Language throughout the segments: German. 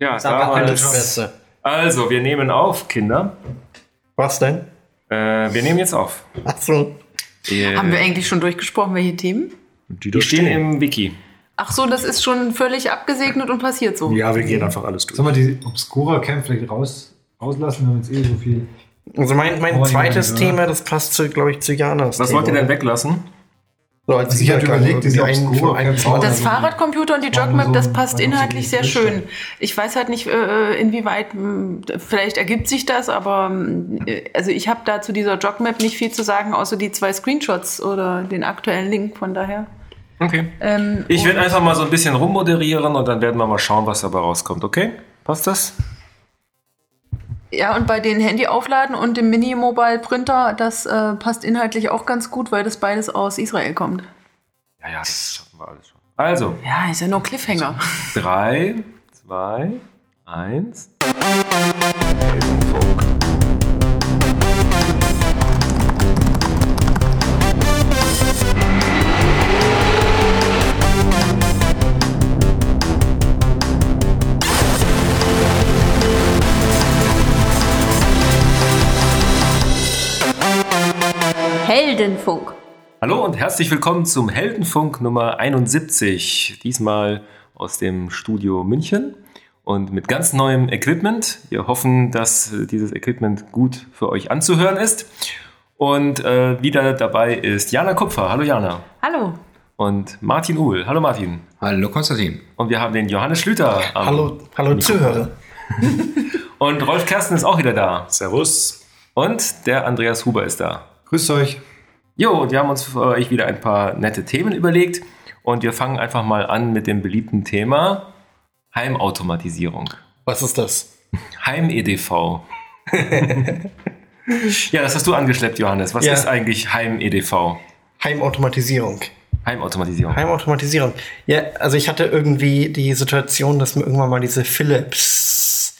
Ja, Sag damals- alles Beste. Also, wir nehmen auf, Kinder. Was denn? Äh, wir nehmen jetzt auf. Ach so. Äh, Haben wir eigentlich schon durchgesprochen, welche Themen? Die die stehen im Wiki. Ach so, das ist schon völlig abgesegnet und passiert so. Ja, wir gehen einfach alles durch. Sollen wir die Obscura-Camp vielleicht raus, rauslassen, wenn wir uns eh so viel. Also mein, mein Oh, zweites? Thema, das passt zu, glaube ich, zu Janas. Was Thema. wollt ihr denn weglassen? So, als Also ich hatte Übergang überlegt, diese Camp Genre. Das Fahrradcomputer und die Jogmap, so- das passt so inhaltlich sehr Liste. schön. Ich weiß halt nicht, äh, inwieweit, mh, vielleicht ergibt sich das, aber mh, also ich habe da zu dieser Jogmap nicht viel zu sagen, außer die zwei Screenshots oder den aktuellen Link, von daher. Okay. Ähm, Ich werde einfach mal so ein bisschen rummoderieren und dann werden wir mal schauen, was dabei rauskommt, okay? Passt das? Ja, und bei den Handy-Aufladen und dem Mini-Mobile-Printer, das äh, passt inhaltlich auch ganz gut, weil das beides aus Israel kommt. Ja, ja, das schaffen wir alles schon. Also, Ja, ist ja nur Cliffhanger. drei, zwei, eins. Heldenfunk. Hallo und herzlich willkommen zum Heldenfunk Nummer 71. Diesmal aus dem Studio München und mit ganz neuem Equipment. Wir hoffen, dass dieses Equipment gut für euch anzuhören ist. Und äh, wieder dabei ist Jana Kupfer. Hallo Jana. Hallo. Und Martin Uhl. Hallo Martin. Hallo Konstantin. Und wir haben den Johannes Schlüter. am Hallo, hallo Zuhörer. Und Rolf Kersten ist auch wieder da. Servus. Und der Andreas Huber ist da. Grüßt euch. Jo, und wir haben uns für euch wieder ein paar nette Themen überlegt. Und wir fangen einfach mal an mit dem beliebten Thema Heimautomatisierung. Was ist das? Heim-EDV. ja, das hast du angeschleppt, Johannes. Was Ja. ist eigentlich Heim-EDV? Heimautomatisierung. Heimautomatisierung. Heimautomatisierung. Ja, also ich hatte irgendwie die Situation, dass mir irgendwann mal diese Philips,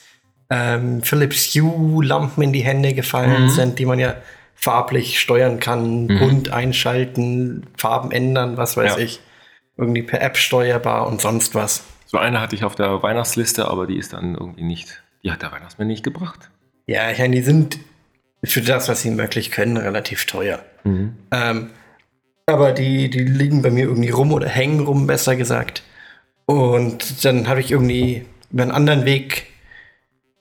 ähm, Philips Hue-Lampen in die Hände gefallen Mhm. sind, die man ja farblich steuern kann, bunt einschalten, Farben ändern, was weiß Ja. ich. Irgendwie per App steuerbar und sonst was. So eine hatte ich auf der Weihnachtsliste, aber die ist dann irgendwie nicht, die hat der Weihnachtsmann nicht gebracht. Ja, ich meine, die sind für das, was sie wirklich können, relativ teuer. Mhm. Ähm, aber die, die liegen bei mir irgendwie rum oder hängen rum, besser gesagt. Und dann habe ich irgendwie über einen anderen Weg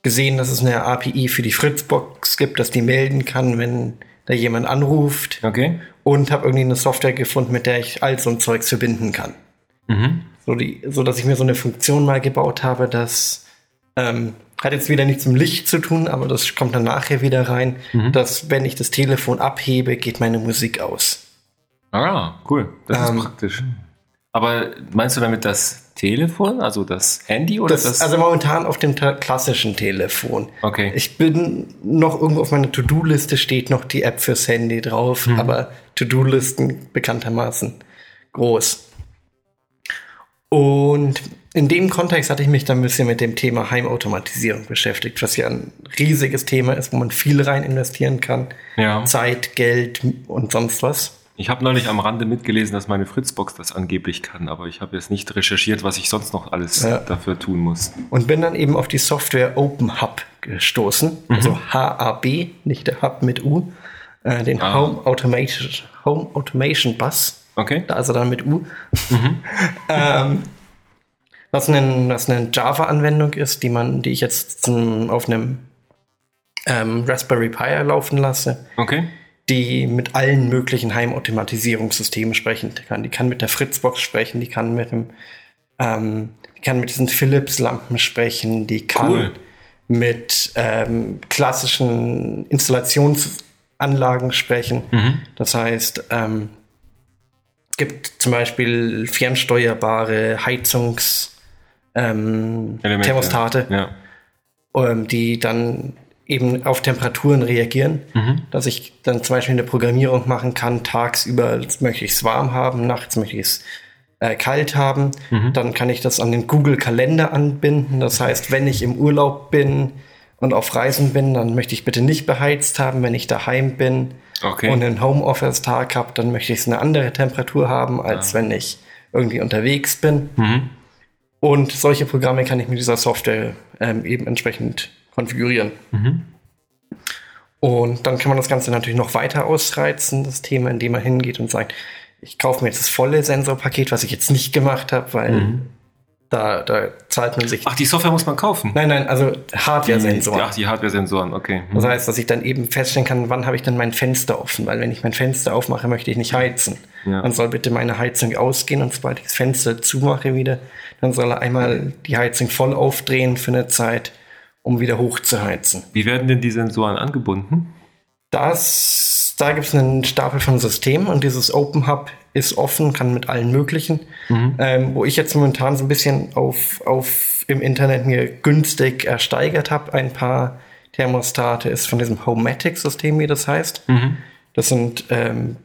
gesehen, dass es eine API für die Fritzbox gibt, dass die melden kann, wenn da jemand anruft. Okay. Und habe irgendwie eine Software gefunden, mit der ich all so ein Zeugs verbinden kann. Mhm. So, die, so dass ich mir so eine Funktion mal gebaut habe, das ähm, hat jetzt wieder nichts mit Licht zu tun, aber das kommt dann nachher wieder rein, dass wenn ich das Telefon abhebe, geht meine Musik aus. Ah, cool. Das Ähm, ist praktisch. Aber meinst du damit das Telefon, also das Handy oder das? Das, also momentan auf dem klassischen Telefon. Okay. Ich bin noch irgendwo auf meiner To-Do-Liste steht noch die App fürs Handy drauf, Mhm. aber To-Do-Listen bekanntermaßen groß. Und in dem Kontext hatte ich mich dann ein bisschen mit dem Thema Heimautomatisierung beschäftigt, was ja ein riesiges Thema ist, wo man viel rein investieren kann. ja. Zeit, Geld und sonst was. Ich habe neulich am Rande mitgelesen, dass meine Fritzbox das angeblich kann, aber ich habe jetzt nicht recherchiert, was ich sonst noch alles Ja. dafür tun muss. Und bin dann eben auf die Software OpenHub gestoßen. Also Mhm. HAB, nicht der Hub mit U. Äh, den Ah. Home, Automation, Home Automation Bus. Okay? Da ist er dann mit U. Mhm. ähm, was, ein, was eine Java-Anwendung ist, die man, die ich jetzt zum, auf einem ähm, Raspberry Pi laufen lasse, Okay? Die mit allen möglichen Heimautomatisierungssystemen sprechen kann. Die kann mit der Fritzbox sprechen, die kann mit dem, ähm, die kann mit diesen Philips-Lampen sprechen, die kann Cool. mit ähm, klassischen Installationsanlagen sprechen. Das heißt, ähm, es gibt zum Beispiel fernsteuerbare Heizungs ähm, Elemente. Thermostate Ja. ähm, die dann eben auf Temperaturen reagieren, dass ich dann zum Beispiel eine Programmierung machen kann, tagsüber möchte ich es warm haben, nachts möchte ich es äh, kalt haben. Dann kann ich das an den Google-Kalender anbinden. Das heißt, wenn ich im Urlaub bin und auf Reisen bin, dann möchte ich bitte nicht beheizt haben. Wenn ich daheim bin Okay. und einen Homeoffice-Tag habe, dann möchte ich es eine andere Temperatur haben, als wenn ich irgendwie unterwegs bin. Und solche Programme kann ich mit dieser Software ähm, eben entsprechend konfigurieren. Und dann kann man das Ganze natürlich noch weiter ausreizen, das Thema, indem man hingeht und sagt, ich kaufe mir jetzt das volle Sensorpaket, was ich jetzt nicht gemacht habe, weil da, da zahlt man sich. Ach, die Software muss man kaufen. Nein, nein, also Hardware-Sensoren. Ach, die Hardware-Sensoren, okay. Das heißt, dass ich dann eben feststellen kann, wann habe ich denn mein Fenster offen, weil wenn ich mein Fenster aufmache, möchte ich nicht heizen. Ja. Dann soll bitte meine Heizung ausgehen und sobald ich das Fenster zumache wieder, dann soll er einmal die Heizung voll aufdrehen für eine Zeit, um wieder hochzuheizen. Wie werden denn die Sensoren angebunden? Das, da gibt es einen Stapel von Systemen und dieses Open Hub ist offen, kann mit allen möglichen. Ähm, wo ich jetzt momentan so ein bisschen auf, auf im Internet mir günstig ersteigert habe, ein paar Thermostate, ist von diesem Homematic-System, wie das heißt. Das sind, ähm,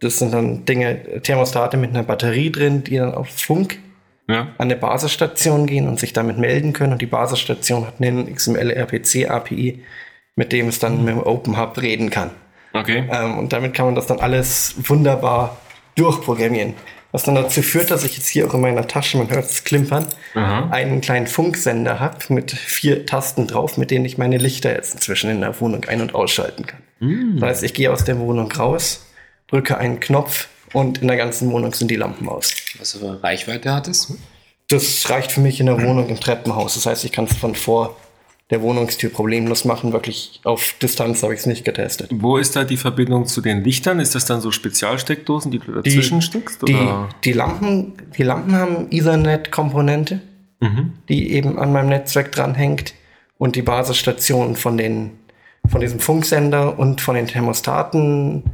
das sind dann Dinge, Thermostate mit einer Batterie drin, die dann auf Funk Ja. an eine Basisstation gehen und sich damit melden können. Und die Basisstation hat einen XML-RPC-API, mit dem es dann mit dem Open Hub reden kann. Okay. Ähm, und damit kann man das dann alles wunderbar durchprogrammieren. Was dann dazu führt, dass ich jetzt hier auch in meiner Tasche, man hört es klimpern, einen kleinen Funksender habe mit vier Tasten drauf, mit denen ich meine Lichter jetzt inzwischen in der Wohnung ein- und ausschalten kann. Das heißt, ich gehe aus der Wohnung raus, drücke einen Knopf und in der ganzen Wohnung sind die Lampen aus. Was für Reichweite hat es? Das reicht für mich in der Wohnung im Treppenhaus. Das heißt, ich kann es von vor der Wohnungstür problemlos machen. Wirklich auf Distanz habe ich es nicht getestet. Wo ist da die Verbindung zu den Lichtern? Ist das dann so Spezialsteckdosen, die du dazwischen steckst? Die, Oder? die, Lampen, die Lampen haben Ethernet-Komponente, die eben an meinem Netzwerk dranhängt. Und die Basisstation von, den, von diesem Funksender und von den Thermostaten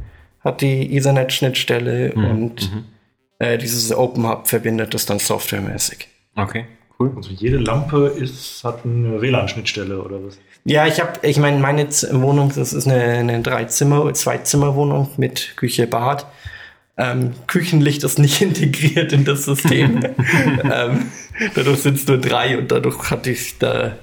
hat die Ethernet-Schnittstelle und äh, dieses Open Hub verbindet das dann softwaremäßig. Okay, cool. Also jede Lampe ist, hat eine WLAN-Schnittstelle oder was? Ja, ich habe, ich meine, meine Z Wohnung, das ist eine, eine Dreizimmer, Zwei-Zimmer-Wohnung mit Küche, Bad. Ähm, Küchenlicht ist nicht integriert in das System. ähm, dadurch sind es nur drei und dadurch hatte ich da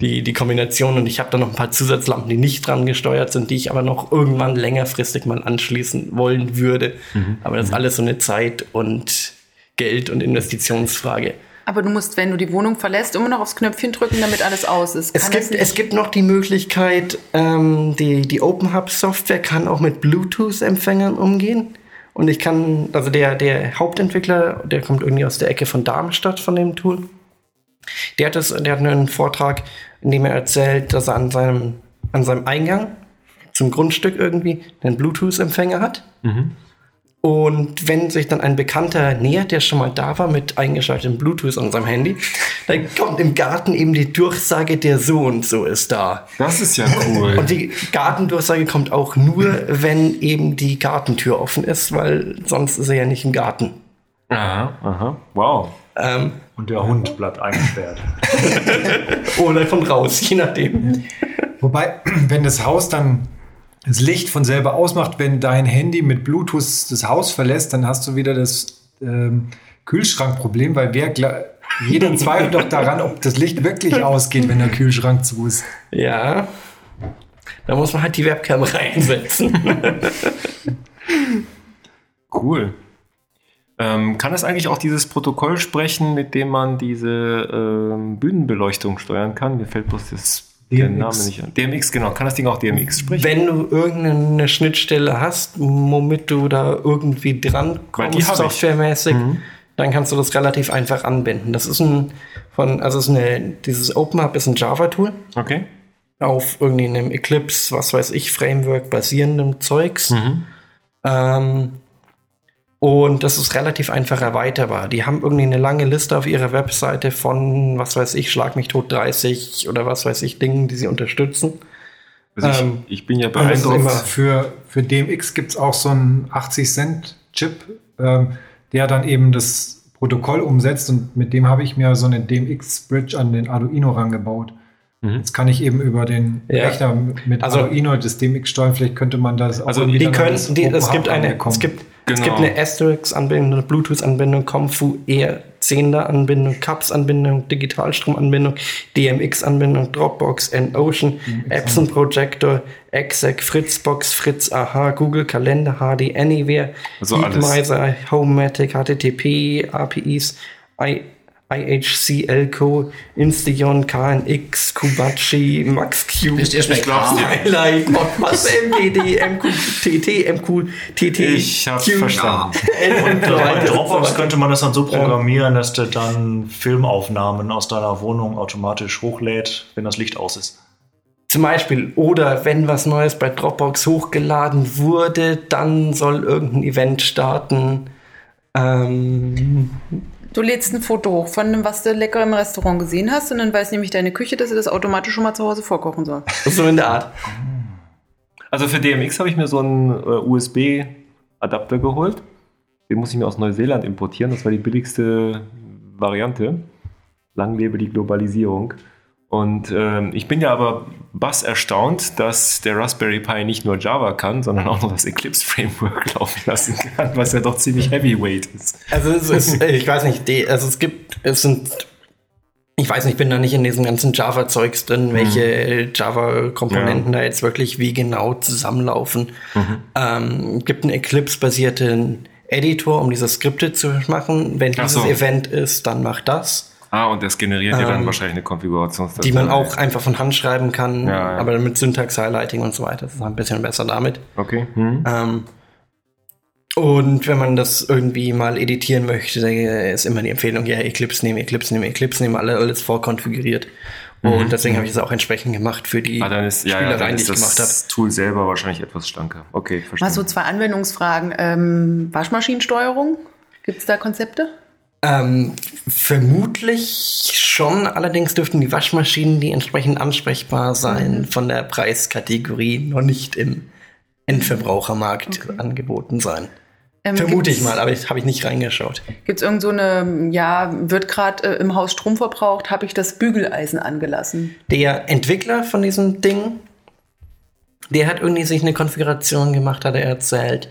die, die Kombination und ich habe da noch ein paar Zusatzlampen, die nicht dran gesteuert sind, die ich aber noch irgendwann längerfristig mal anschließen wollen würde. Aber das ist alles so eine Zeit- und Geld- und Investitionsfrage. Aber du musst, wenn du die Wohnung verlässt, immer noch aufs Knöpfchen drücken, damit alles aus ist. Es gibt, es gibt noch die Möglichkeit, ähm, die, die Open Hub Software kann auch mit Bluetooth-Empfängern umgehen. Und ich kann, also der, der Hauptentwickler, der kommt irgendwie aus der Ecke von Darmstadt von dem Tool. Der hat, das, der hat einen Vortrag, in dem er erzählt, dass er an seinem, an seinem Eingang zum Grundstück irgendwie einen Bluetooth-Empfänger hat. Und wenn sich dann ein Bekannter nähert, der schon mal da war mit eingeschaltetem Bluetooth an seinem Handy, dann kommt im Garten eben die Durchsage, der so und so ist da. Das ist ja cool. Und die Gartendurchsage kommt auch nur, wenn eben die Gartentür offen ist, weil sonst ist er ja nicht im Garten. aha, aha. Wow. Ähm, Und der Hund bleibt eingesperrt. oder von raus, je nachdem. Wobei, wenn das Haus dann das Licht von selber ausmacht, wenn dein Handy mit Bluetooth das Haus verlässt, dann hast du wieder das ähm, Kühlschrankproblem, weil wer jeder zweifelt doch daran, ob das Licht wirklich ausgeht, wenn der Kühlschrank zu ist. Ja. Da muss man halt die Webcam reinsetzen. Cool. Ähm, kann es eigentlich auch dieses Protokoll sprechen, mit dem man diese ähm, Bühnenbeleuchtung steuern kann? Mir fällt bloß das, der. Name nicht an. DMX, genau. Kann das Ding auch DMX sprechen? Wenn du irgendeine Schnittstelle hast, womit du da irgendwie dran kommst, softwaremäßig, dann kannst du das relativ einfach anbinden. Das ist ein von, also ist eine, dieses OpenUp ist ein Java-Tool Okay. auf irgendwie einem Eclipse, was weiß ich, Framework basierendem Zeugs. Ähm, und das ist relativ einfach erweiterbar. Die haben irgendwie eine lange Liste auf ihrer Webseite von, was weiß ich, Schlag mich tot 30 oder was weiß ich, Dingen, die sie unterstützen. Also ich, Ähm, ich bin ja beeindruckt. immer- Für, für DMX gibt es auch so einen 80-Cent-Chip, ähm, der dann eben das Protokoll umsetzt und mit dem habe ich mir so eine DMX-Bridge an den Arduino rangebaut. Jetzt kann ich eben über den Ja. Rechner mit Also- Arduino das DMX steuern. Vielleicht könnte man das auch Also Die können, die, es gibt eine, es gibt, es Genau. gibt eine Asterisk-Anbindung, eine Bluetooth-Anbindung, ComFu ER10er-Anbindung, CAPS-Anbindung, Digitalstrom-Anbindung, DMX-Anbindung, Dropbox, N-Ocean, Epson Projector, Exec, Fritzbox, Fritz AH, Google Kalender, HD Anywhere, Also. Heatmiser, Homematic, HTTP, APIs, I, IHC, Elco, Insteon, KNX, Kubachi, MaxQ. Highlight, Modpass, MDD, MQTT, MQTT, Ich hab's Q, verstanden. Bei Dropbox könnte man das dann so programmieren, dass der dann Filmaufnahmen aus deiner Wohnung automatisch hochlädt, wenn das Licht aus ist. Zum Beispiel, oder wenn was Neues bei Dropbox hochgeladen wurde, dann soll irgendein Event starten. Ähm, Du lädst ein Foto hoch von dem, was du lecker im Restaurant gesehen hast und dann weiß nämlich deine Küche, dass sie das automatisch schon mal zu Hause vorkochen soll. so in der Art. Also für DMX habe ich mir so einen äh, USB-Adapter geholt. Den muss ich mir aus Neuseeland importieren. Das war die billigste Variante. Lang lebe die Globalisierung. Und ähm, ich bin ja aber bass erstaunt, dass der Raspberry Pi nicht nur Java kann, sondern auch noch das Eclipse Framework laufen lassen kann, was ja doch ziemlich heavyweight ist. Also es ist, ich weiß nicht, die, also es gibt, es sind, ich weiß nicht, ich bin da nicht in diesem ganzen Java-Zeugs drin, welche Java-Komponenten da jetzt wirklich wie genau zusammenlaufen. Ähm, es gibt einen Eclipse-basierten Editor, um diese Skripte zu machen. Wenn dieses so. Event ist, dann macht das. Ah, und das generiert ja dann Ähm, wahrscheinlich eine Konfigurationsdatei. die man auch einfach von Hand schreiben kann, Ja, ja. aber mit Syntax-Highlighting und so weiter. Das ist ein bisschen besser damit. Okay. Hm. Ähm, und wenn man das irgendwie mal editieren möchte, ist immer die Empfehlung, ja, Eclipse nehmen, Eclipse nehmen, Eclipse nehmen, alle, alles vorkonfiguriert. Und deswegen habe ich es auch entsprechend gemacht für die Mhm. Ah, dann ist, ja, ja, dann Spielereien, die ist ich gemacht habe. das Tool selber wahrscheinlich etwas schlanker. Okay, verstehe. Mal so zwei Anwendungsfragen. Ähm, Waschmaschinensteuerung? Gibt es da Konzepte? Ähm, vermutlich schon, allerdings dürften die Waschmaschinen, die entsprechend ansprechbar sein, von der Preiskategorie noch nicht im Endverbrauchermarkt angeboten sein. Ähm, Vermute ich mal, aber ich habe ich nicht reingeschaut. Gibt es irgend so eine, ja, wird gerade äh, im Haus Strom verbraucht, habe ich das Bügeleisen angelassen. Der Entwickler von diesem Ding, der hat irgendwie sich eine Konfiguration gemacht, hat er erzählt,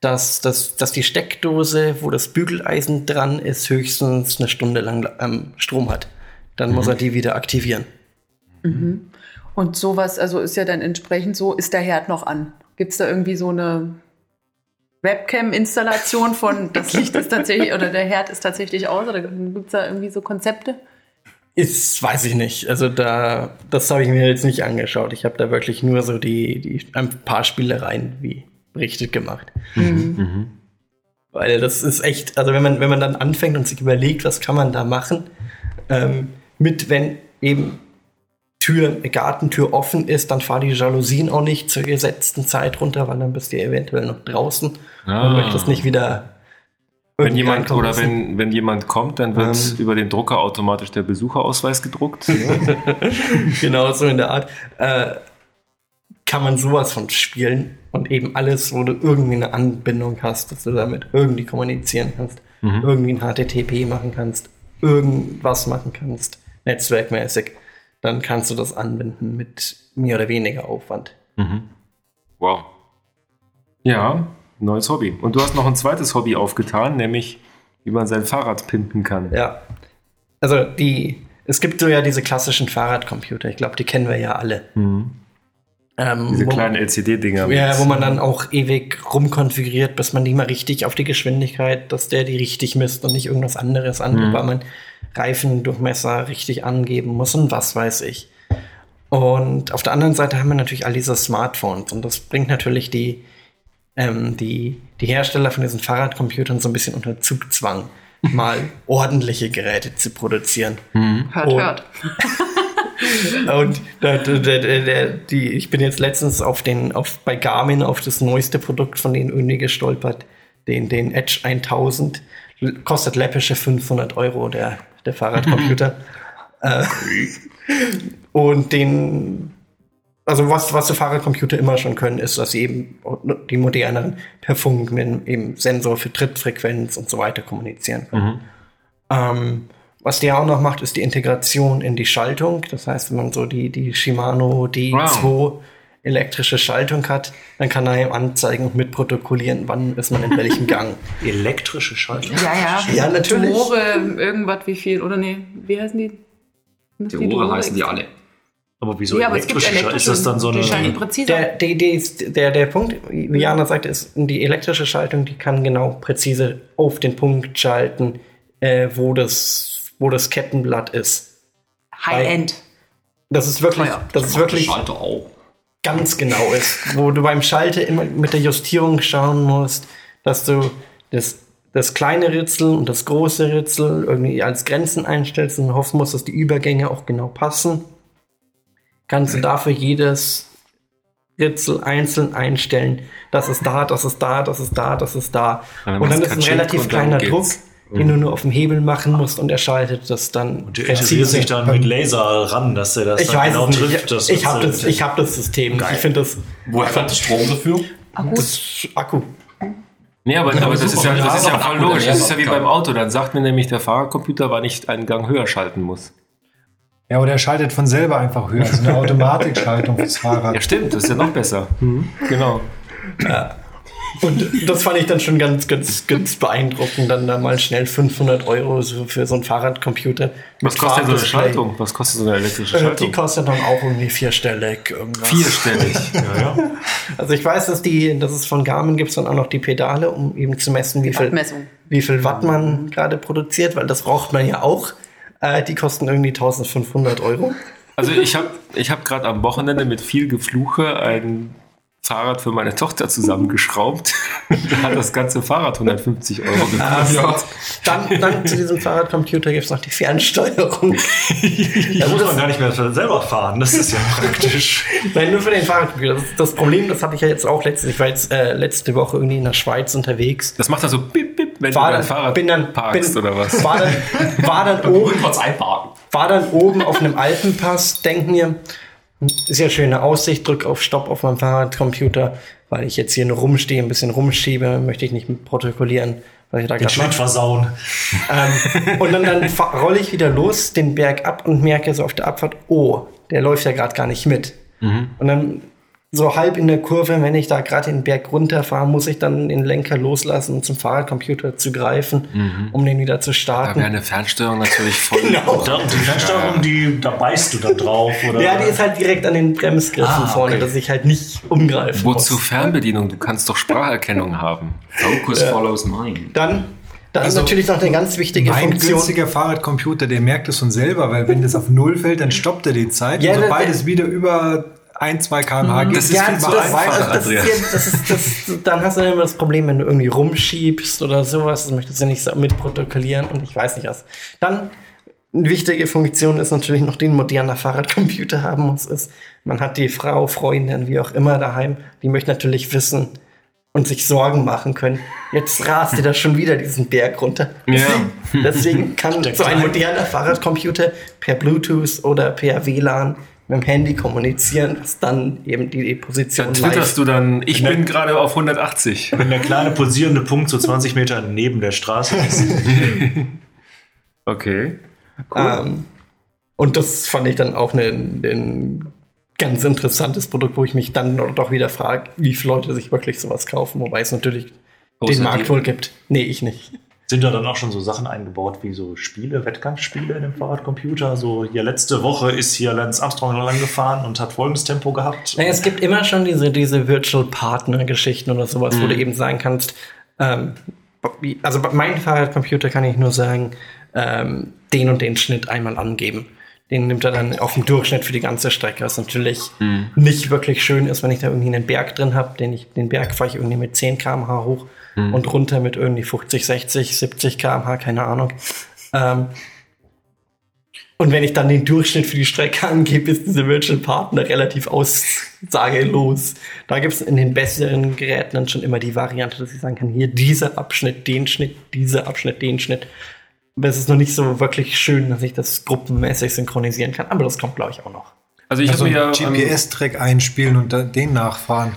dass, dass, dass die Steckdose, wo das Bügeleisen dran ist, höchstens eine Stunde lang ähm, Strom hat. Dann muss er die wieder aktivieren. Und sowas, also ist ja dann entsprechend so, ist der Herd noch an? Gibt es da irgendwie so eine Webcam-Installation von, das Licht ist tatsächlich, oder der Herd ist tatsächlich aus? Oder gibt es da irgendwie so Konzepte? Ist, weiß ich nicht. Also da, das habe ich mir jetzt nicht angeschaut. Ich habe da wirklich nur so die, die ein paar Spielereien wie berichtet gemacht. Weil das ist echt, also wenn man, wenn man dann anfängt und sich überlegt, was kann man da machen, ähm, mit wenn eben Tür, Gartentür offen ist, dann fahr die Jalousien auch nicht zur gesetzten Zeit runter, weil dann bist du eventuell noch draußen Ah. und möchtest nicht wieder Wenn jemand oder lassen. wenn, wenn jemand kommt, dann wird Ähm. über den Drucker automatisch der Besucherausweis gedruckt. genau so in der Art, äh, kann man sowas von spielen und eben alles, wo du irgendwie eine Anbindung hast, dass du damit irgendwie kommunizieren kannst, irgendwie ein HTTP machen kannst, irgendwas machen kannst, netzwerkmäßig, dann kannst du das anbinden mit mehr oder weniger Aufwand. wow. Ja, neues Hobby. Und du hast noch ein zweites Hobby aufgetan, nämlich wie man sein Fahrrad pimpen kann. Ja. Also die, es gibt so ja diese klassischen Fahrradcomputer, ich glaube, die kennen wir ja alle. Ähm, Diese kleinen LCD-Dinger. Ja, wo man dann auch ewig rumkonfiguriert, bis man die mal richtig auf die Geschwindigkeit, dass der die richtig misst und nicht irgendwas anderes angibt, weil man Reifendurchmesser richtig angeben muss und was weiß ich. Und auf der anderen Seite haben wir natürlich all diese Smartphones und das bringt natürlich die, ähm, die, die Hersteller von diesen Fahrradcomputern so ein bisschen unter Zugzwang, mal ordentliche Geräte zu produzieren. Hört, Und- hört. Und der, der, der, die, ich bin jetzt letztens auf den, auf, bei Garmin auf das neueste Produkt von denen irgendwie gestolpert, den, den Edge 1000. L- Kostet läppische 500 Euro, der, der Fahrradcomputer. äh, und den, also was, was die Fahrradcomputer immer schon können, ist, dass sie eben die moderneren per Funk mit eben Sensor für Trittfrequenz und so weiter kommunizieren können. Ähm, was der auch noch macht, ist die Integration in die Schaltung. Das heißt, wenn man so die, die Shimano D2 Wow. elektrische Schaltung hat, dann kann er ihm anzeigen und mitprotokollieren, wann ist man in welchem Gang. Elektrische Schaltung. Ja, ja. Ja, natürlich. Tore, irgendwas, wie viel, oder nee, wie heißen die? Das Die Ohren heißen die alle. Aber wieso Ja, aber es gibt elektrische Schaltung? elektrische, Ist das dann so die eine. präziser. Der, die, die ist, der, der Punkt, wie Jana sagte, ist, die elektrische Schaltung, die kann genau präzise auf den Punkt schalten, äh, wo das wo das Kettenblatt ist. High-End. Das ist wirklich, Teuer. das ist wirklich Schalter auch. ganz genau ist, wo du beim Schalter immer mit der Justierung schauen musst, dass du das, das kleine Ritzel und das große Ritzel irgendwie als Grenzen einstellst und hoffen musst, dass die Übergänge auch genau passen. Kannst du dafür jedes Ritzel einzeln einstellen. Das ist da, das ist da, das ist da, das ist da. Ja, dann und dann ist ein relativ und kleiner geht's. Den du nur auf dem Hebel machen musst und er schaltet das dann Und der interessiert sich dann mit Laser ran, dass er das Ich dann weiß genau nicht. trifft. dass ich habe das, das, ich hab das System. Ich finde das, Woher kommt der Strom dafür? das Akku. Nee, aber, aber das, ist ja, das ist ja voll logisch. Das ist ja wie beim Auto. Dann sagt mir nämlich der Fahrercomputer, wann ich einen Gang höher schalten muss. Ja, oder er schaltet von selber einfach höher. Also eine Automatikschaltung fürs Fahrrad. Ja, stimmt. Das ist ja noch besser. Genau. Und das fand ich dann schon ganz, ganz, ganz beeindruckend, dann da mal schnell 500 Euro so für so einen Fahrradcomputer. Was kostet denn so eine. Schaltung? Was kostet so eine elektrische Äh, Die Schaltung? kostet dann auch irgendwie vierstellig. Irgendwas. Vierstellig. ja, ja. Also ich weiß, dass die, dass es von Garmin gibt es dann auch noch die Pedale, um eben zu messen, wie viel, wie viel Watt man gerade produziert, weil das braucht man ja auch. Äh, die kosten irgendwie 1500 Euro. Also ich habe ich hab gerade am Wochenende mit viel Gefluche ein Fahrrad für meine Tochter zusammengeschraubt. da hat das ganze Fahrrad 150 Euro gekostet. Dann, dann zu diesem Fahrradcomputer gibt es noch die Fernsteuerung. Da muss man gar nicht mehr selber fahren. Das ist ja praktisch. Nein, nur für den Fahrradcomputer. Das, das Problem, das hatte ich ja jetzt auch letztens. Ich war jetzt äh, letzte Woche irgendwie in der Schweiz unterwegs. Das macht dann so bip, bip, wenn War du dein dann, Fahrrad bin dann, parkst bin, oder was. War dann, war dann oben war dann oben auf einem Alpenpass, denk mir, ist ja schöne Aussicht, drück auf Stopp auf meinem Fahrradcomputer, weil ich jetzt hier nur rumstehe, ein bisschen rumschiebe, möchte ich nicht protokollieren, weil ich da Den Schnitt versauen. ähm, und dann, dann rolle ich wieder los, den Berg ab und merke so auf der Abfahrt, oh, der läuft ja gerade gar nicht mit. Und dann so halb in der Kurve, wenn ich da gerade den Berg runterfahre, muss ich dann den Lenker loslassen, um zum Fahrradcomputer zu greifen, um den wieder zu Da starten. wäre eine Fernsteuerung natürlich voll. Genau. Da, und die Fernsteuerung, die, da beißt du dann drauf. Oder? Ja, die ist halt direkt an den Bremsgriffen Ah, vorne, okay. dass ich halt nicht umgreifen Wozu muss. Fernbedienung? Du kannst doch Spracherkennung haben. Focus follows mind. Dann, dann Also, ist natürlich noch eine ganz wichtige Mein Funktion. günstiger Fahrradcomputer, der merkt es von selber, weil wenn das auf Null fällt, dann stoppt er die Zeit. Ja, und das- sobald es wieder über 1, 2 km/h geht, Das ist ja, das, das, das, ist, das das, dann hast du immer das Problem, wenn du irgendwie rumschiebst oder sowas, das möchtest du nicht so mitprotokollieren und ich weiß nicht was. Dann eine wichtige Funktion ist natürlich noch, die ein moderner Fahrradcomputer haben muss, ist, man hat die Frau, Freundin, wie auch immer daheim, die möchte natürlich wissen und sich Sorgen machen können. Jetzt rast ihr da schon wieder diesen Berg runter. Ja. Deswegen kann so ein moderner Fahrradcomputer per Bluetooth oder per WLAN mit dem Handy kommunizieren, was dann eben die Position Dann twitterst du dann, ich bin gerade auf 180. Wenn der kleine pulsierende Punkt so 20 Meter neben der Straße ist. Okay. Ähm, und das fand ich dann auch ein, ein ganz interessantes Produkt, wo ich mich dann doch wieder frage, wie viele Leute sich wirklich sowas kaufen, wobei es natürlich Außer den Markt wohl gibt. Nee, ich nicht. Sind da dann auch schon so Sachen eingebaut wie so Spiele, Wettkampfspiele in dem Fahrradcomputer? So, ja, letzte Woche ist hier Lance Armstrong lang gefahren und hat folgendes Tempo gehabt. Naja, es gibt immer schon diese, diese Virtual Partner Geschichten oder sowas, wo du Mhm. eben sagen kannst, ähm, also bei meinem Fahrradcomputer kann ich nur sagen, ähm, den und den Schnitt einmal angeben. Den nimmt er dann auf den Durchschnitt für die ganze Strecke, was natürlich Mhm. nicht wirklich schön ist, wenn ich da irgendwie einen Berg drin habe, den ich, den Berg fahre ich irgendwie mit 10 km/h hoch Mhm. und runter mit irgendwie 50, 60, 70 km/h, keine Ahnung. Ähm, und wenn ich dann den Durchschnitt für die Strecke angebe, ist diese Virtual Partner relativ aussagelos. Da gibt es in den besseren Geräten dann schon immer die Variante, dass ich sagen kann, hier dieser Abschnitt, den Schnitt, dieser Abschnitt, den Schnitt. Aber es ist noch nicht so wirklich schön, dass ich das gruppenmäßig synchronisieren kann. Aber das kommt, glaube ich, auch noch. Also ich also habe ja am- GPS-Track einspielen und den nachfahren.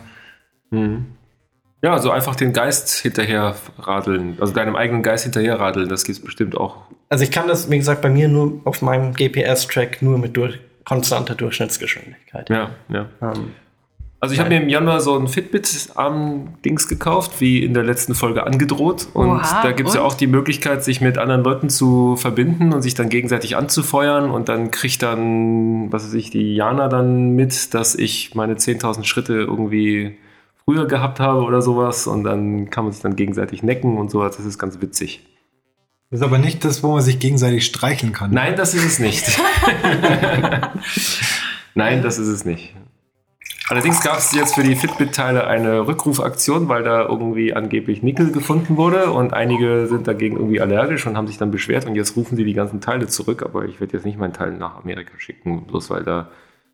Ja, also einfach den Geist hinterher radeln. Also deinem eigenen Geist hinterher radeln, das gibt's bestimmt auch. Also ich kann das, wie gesagt, bei mir nur auf meinem GPS-Track nur mit durch, konstanter Durchschnittsgeschwindigkeit. Ja, ja. Ähm, Also ich habe mir im Januar so ein Fitbit-Arm-Dings gekauft, wie in der letzten Folge angedroht. Und Oha, da gibt's ja und? auch die Möglichkeit, sich mit anderen Leuten zu verbinden und sich dann gegenseitig anzufeuern. Und dann kriegt dann, was weiß ich, die Jana dann mit, dass ich meine 10.000 Schritte irgendwie früher gehabt habe oder sowas. Und dann kann man sich dann gegenseitig necken und sowas. Das ist ganz witzig. Das ist aber nicht das, wo man sich gegenseitig streicheln kann. Nein, das ist es nicht. Nein, das ist es nicht. Allerdings gab es jetzt für die Fitbit-Teile eine Rückrufaktion, weil da irgendwie angeblich Nickel gefunden wurde und einige sind dagegen irgendwie allergisch und haben sich dann beschwert und jetzt rufen sie die ganzen Teile zurück, aber ich werde jetzt nicht meinen Teil nach Amerika schicken, bloß weil da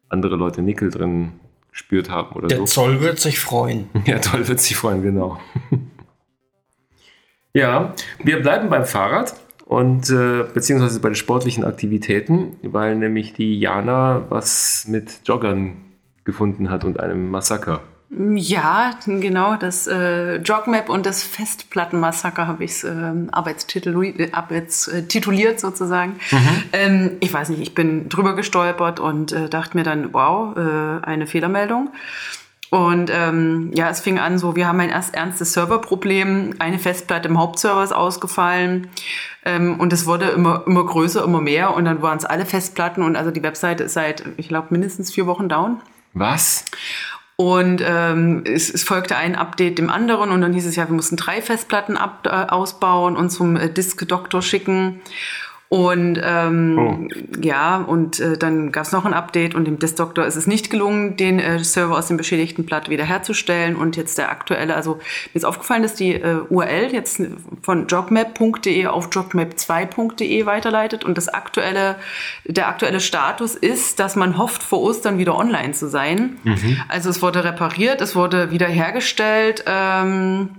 andere Leute Nickel drin gespürt haben oder Der so. Zoll wird sich freuen. Ja, toll wird sich freuen, genau. ja, wir bleiben beim Fahrrad und äh, beziehungsweise bei den sportlichen Aktivitäten, weil nämlich die Jana was mit Joggern gefunden hat und einem Massaker. Ja, genau, das äh, Jogmap und das Festplattenmassaker habe ich ähm, arbeitstitulu- äh, arbeitstituliert sozusagen. Ähm, ich weiß nicht, ich bin drüber gestolpert und äh, dachte mir dann, wow, äh, eine Fehlermeldung. Und ähm, ja, es fing an so, wir haben ein erst ernstes Serverproblem, eine Festplatte im Hauptserver ist ausgefallen ähm, und es wurde immer, immer größer, immer mehr und dann waren es alle Festplatten und also die Webseite ist seit, ich glaube, mindestens vier Wochen down. Was? Und ähm, es, es folgte ein Update dem anderen und dann hieß es ja, wir mussten drei Festplatten ab, äh, ausbauen und zum äh, Disk-Doktor schicken. Und ähm, ja, und äh, dann gab es noch ein Update und dem Disk-Doktor ist es nicht gelungen, den äh, Server aus dem beschädigten Blatt wiederherzustellen. Und jetzt der aktuelle, also mir ist aufgefallen, dass die äh, URL jetzt von jobmap.de auf jobmap2.de weiterleitet und das aktuelle, der aktuelle Status ist, dass man hofft, vor Ostern wieder online zu sein. Also es wurde repariert, es wurde wiederhergestellt. Ähm,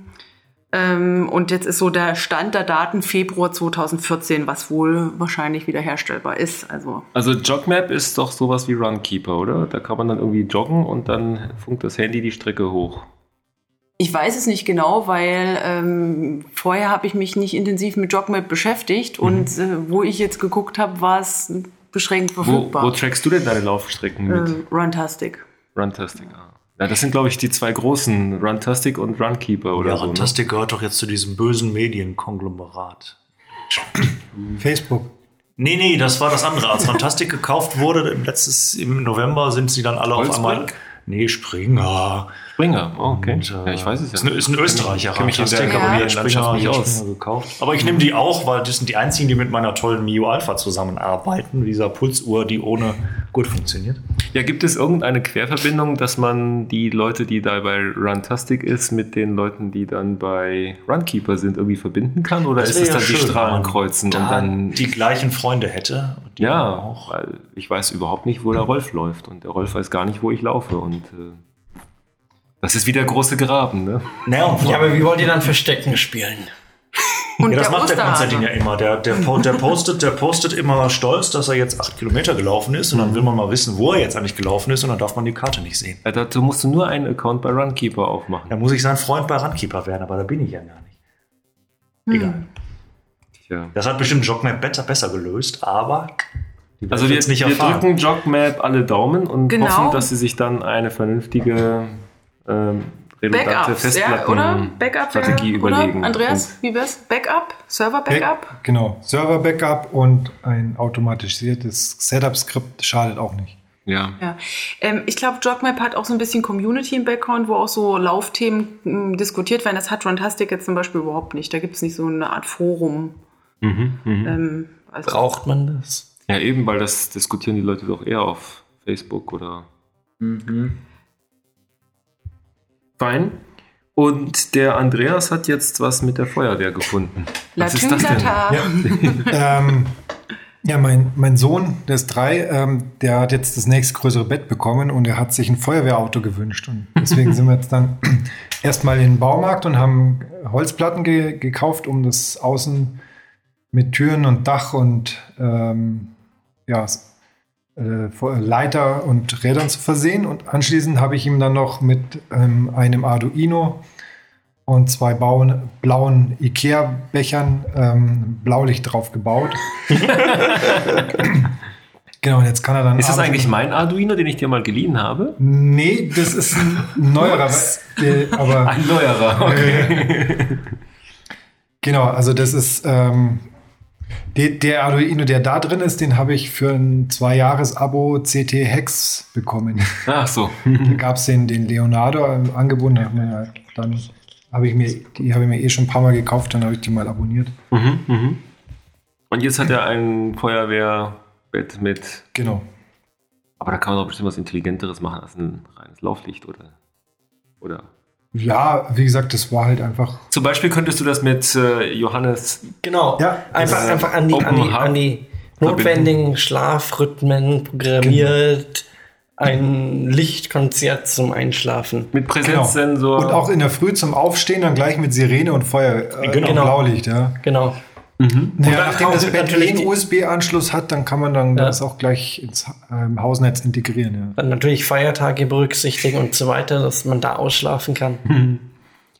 ähm, und jetzt ist so der Stand der Daten Februar 2014, was wohl wahrscheinlich wiederherstellbar ist. Also Also Jogmap ist doch sowas wie Runkeeper, oder? Da kann man dann irgendwie joggen und dann funkt das Handy die Strecke hoch. ich weiß es nicht genau, weil ähm, vorher habe ich mich nicht intensiv mit Jogmap beschäftigt und äh, wo ich jetzt geguckt habe, war es beschränkt Wo, verfügbar. wo trackst du denn deine Laufstrecken mit? ähm, Runtastic. Runtastic. Ah. Ja, das sind, glaube ich, die zwei großen, Runtastic und Runkeeper oder Ja, so. Ne? Rantastic gehört doch jetzt zu diesem bösen Medienkonglomerat. Facebook. Nee, nee, das war das andere. Als Rantastic gekauft wurde, im, letztes, im November sind sie dann alle auf Holzbrink? einmal. Nee, Springer. Springer, oh, okay. Und, äh, ja, ich weiß es ja. Ist ein, ist ein Österreicher. kenn mich in der Rantastic, aber Ja. die Landschaft Springer, nicht die aus. Gekauft. Aber ich nehme die auch, weil das sind die einzigen, die mit meiner tollen Mio Alpha zusammenarbeiten. Dieser Pulsuhr, die ohne gut funktioniert. Ja, gibt es irgendeine Querverbindung, dass man die Leute, die da bei Runtastic ist, mit den Leuten, die dann bei Runkeeper sind, irgendwie verbinden kann? Oder ist es wäre dann die schön, Strahlen wenn man kreuzen da und dann. die gleichen Freunde hätte. Die Ja, auch. weil ich weiß überhaupt nicht, wo der Rolf läuft. Und der Rolf weiß gar nicht, wo ich laufe. Und äh, das ist wie der große Graben, ne? Naja, und Ja, aber wie wollt ihr dann Verstecken spielen? Und Ja, das der macht der Osterhase. Konstantin ja immer. Der, der, der, postet, der postet immer stolz, dass er jetzt acht Kilometer gelaufen ist und dann will man mal wissen, wo er jetzt eigentlich gelaufen ist und dann darf man die Karte nicht sehen. Ja, dazu musst du nur einen Account bei Runkeeper aufmachen. Da muss ich sein Freund bei Runkeeper werden, aber da bin ich ja gar nicht. Egal. Tja. Das hat bestimmt Jogmap besser, besser gelöst, aber Also wir, jetzt nicht wir erfahren. drücken Jogmap alle Daumen und Genau. hoffen, dass sie sich dann eine vernünftige ähm, redundante Backups, ja, oder? Backup Strategie überlegen. Oder? Andreas, wie wär's? Backup? Server-Backup? Back- Genau. Server-Backup und ein automatisiertes Setup-Skript schadet auch nicht. Und, ja. Ja, ähm, ich glaube, Jogmap hat auch so ein bisschen Community im Background, wo auch so Laufthemen m, diskutiert werden. Das hat Runtastic jetzt zum Beispiel überhaupt nicht. Da gibt es nicht so eine Art Forum. Mhm, mhm. Ähm, also, Braucht man das? ja, eben, weil das diskutieren die Leute doch eher auf Facebook oder. Fein. Und der Andreas hat jetzt was mit der Feuerwehr gefunden. Was ist das denn? Latünglata. ähm, ja, mein, mein Sohn, der ist drei, ähm, der hat jetzt das nächstgrößere Bett bekommen und er hat sich ein Feuerwehrauto gewünscht. Und deswegen sind wir jetzt dann erstmal in den Baumarkt und haben Holzplatten ge gekauft, um das Außen mit Türen und Dach und ähm, ja, Leiter und Rädern zu versehen. Und anschließend habe ich ihm dann noch mit ähm, einem Arduino und zwei bauen, blauen Ikea-Bechern ähm, Blaulicht drauf gebaut. genau, und jetzt kann er dann. Ist das eigentlich mein Arduino, den ich dir mal geliehen habe? Nee, das ist ein neuerer. äh, aber Ein neuerer. Okay. genau, also das ist ähm, der, der Arduino, der da drin ist, den habe ich für ein Zwei-Jahres-Abo CT Hex bekommen. Ach so. Da gab es den, den Leonardo im Angebot. Dann habe ich mir, die habe ich mir eh schon ein paar Mal gekauft, dann habe ich die mal abonniert. Mhm, mhm. Und jetzt hat er ein Feuerwehrbett mit. Genau. Aber da kann man doch bestimmt was Intelligenteres machen als ein reines Lauflicht, oder? Oder? Ja, wie gesagt, das war halt einfach. Zum Beispiel könntest du das mit äh, Johannes. Genau. Ja, einfach, das- einfach an die, an die, an die notwendigen Schlafrhythmen programmiert. Ein Lichtkonzert zum Einschlafen. Mit Genau. Präsenzsensor. Und auch in der Früh zum Aufstehen dann gleich mit Sirene und Feuer. Äh, Genau. Blaulicht, ja. Genau. Naja, dann nachdem das Bett natürlich einen USB-Anschluss hat, dann kann man dann Ja. das auch gleich ins ähm, Hausnetz integrieren. Ja. Dann natürlich Feiertage berücksichtigen und so weiter, dass man da ausschlafen kann.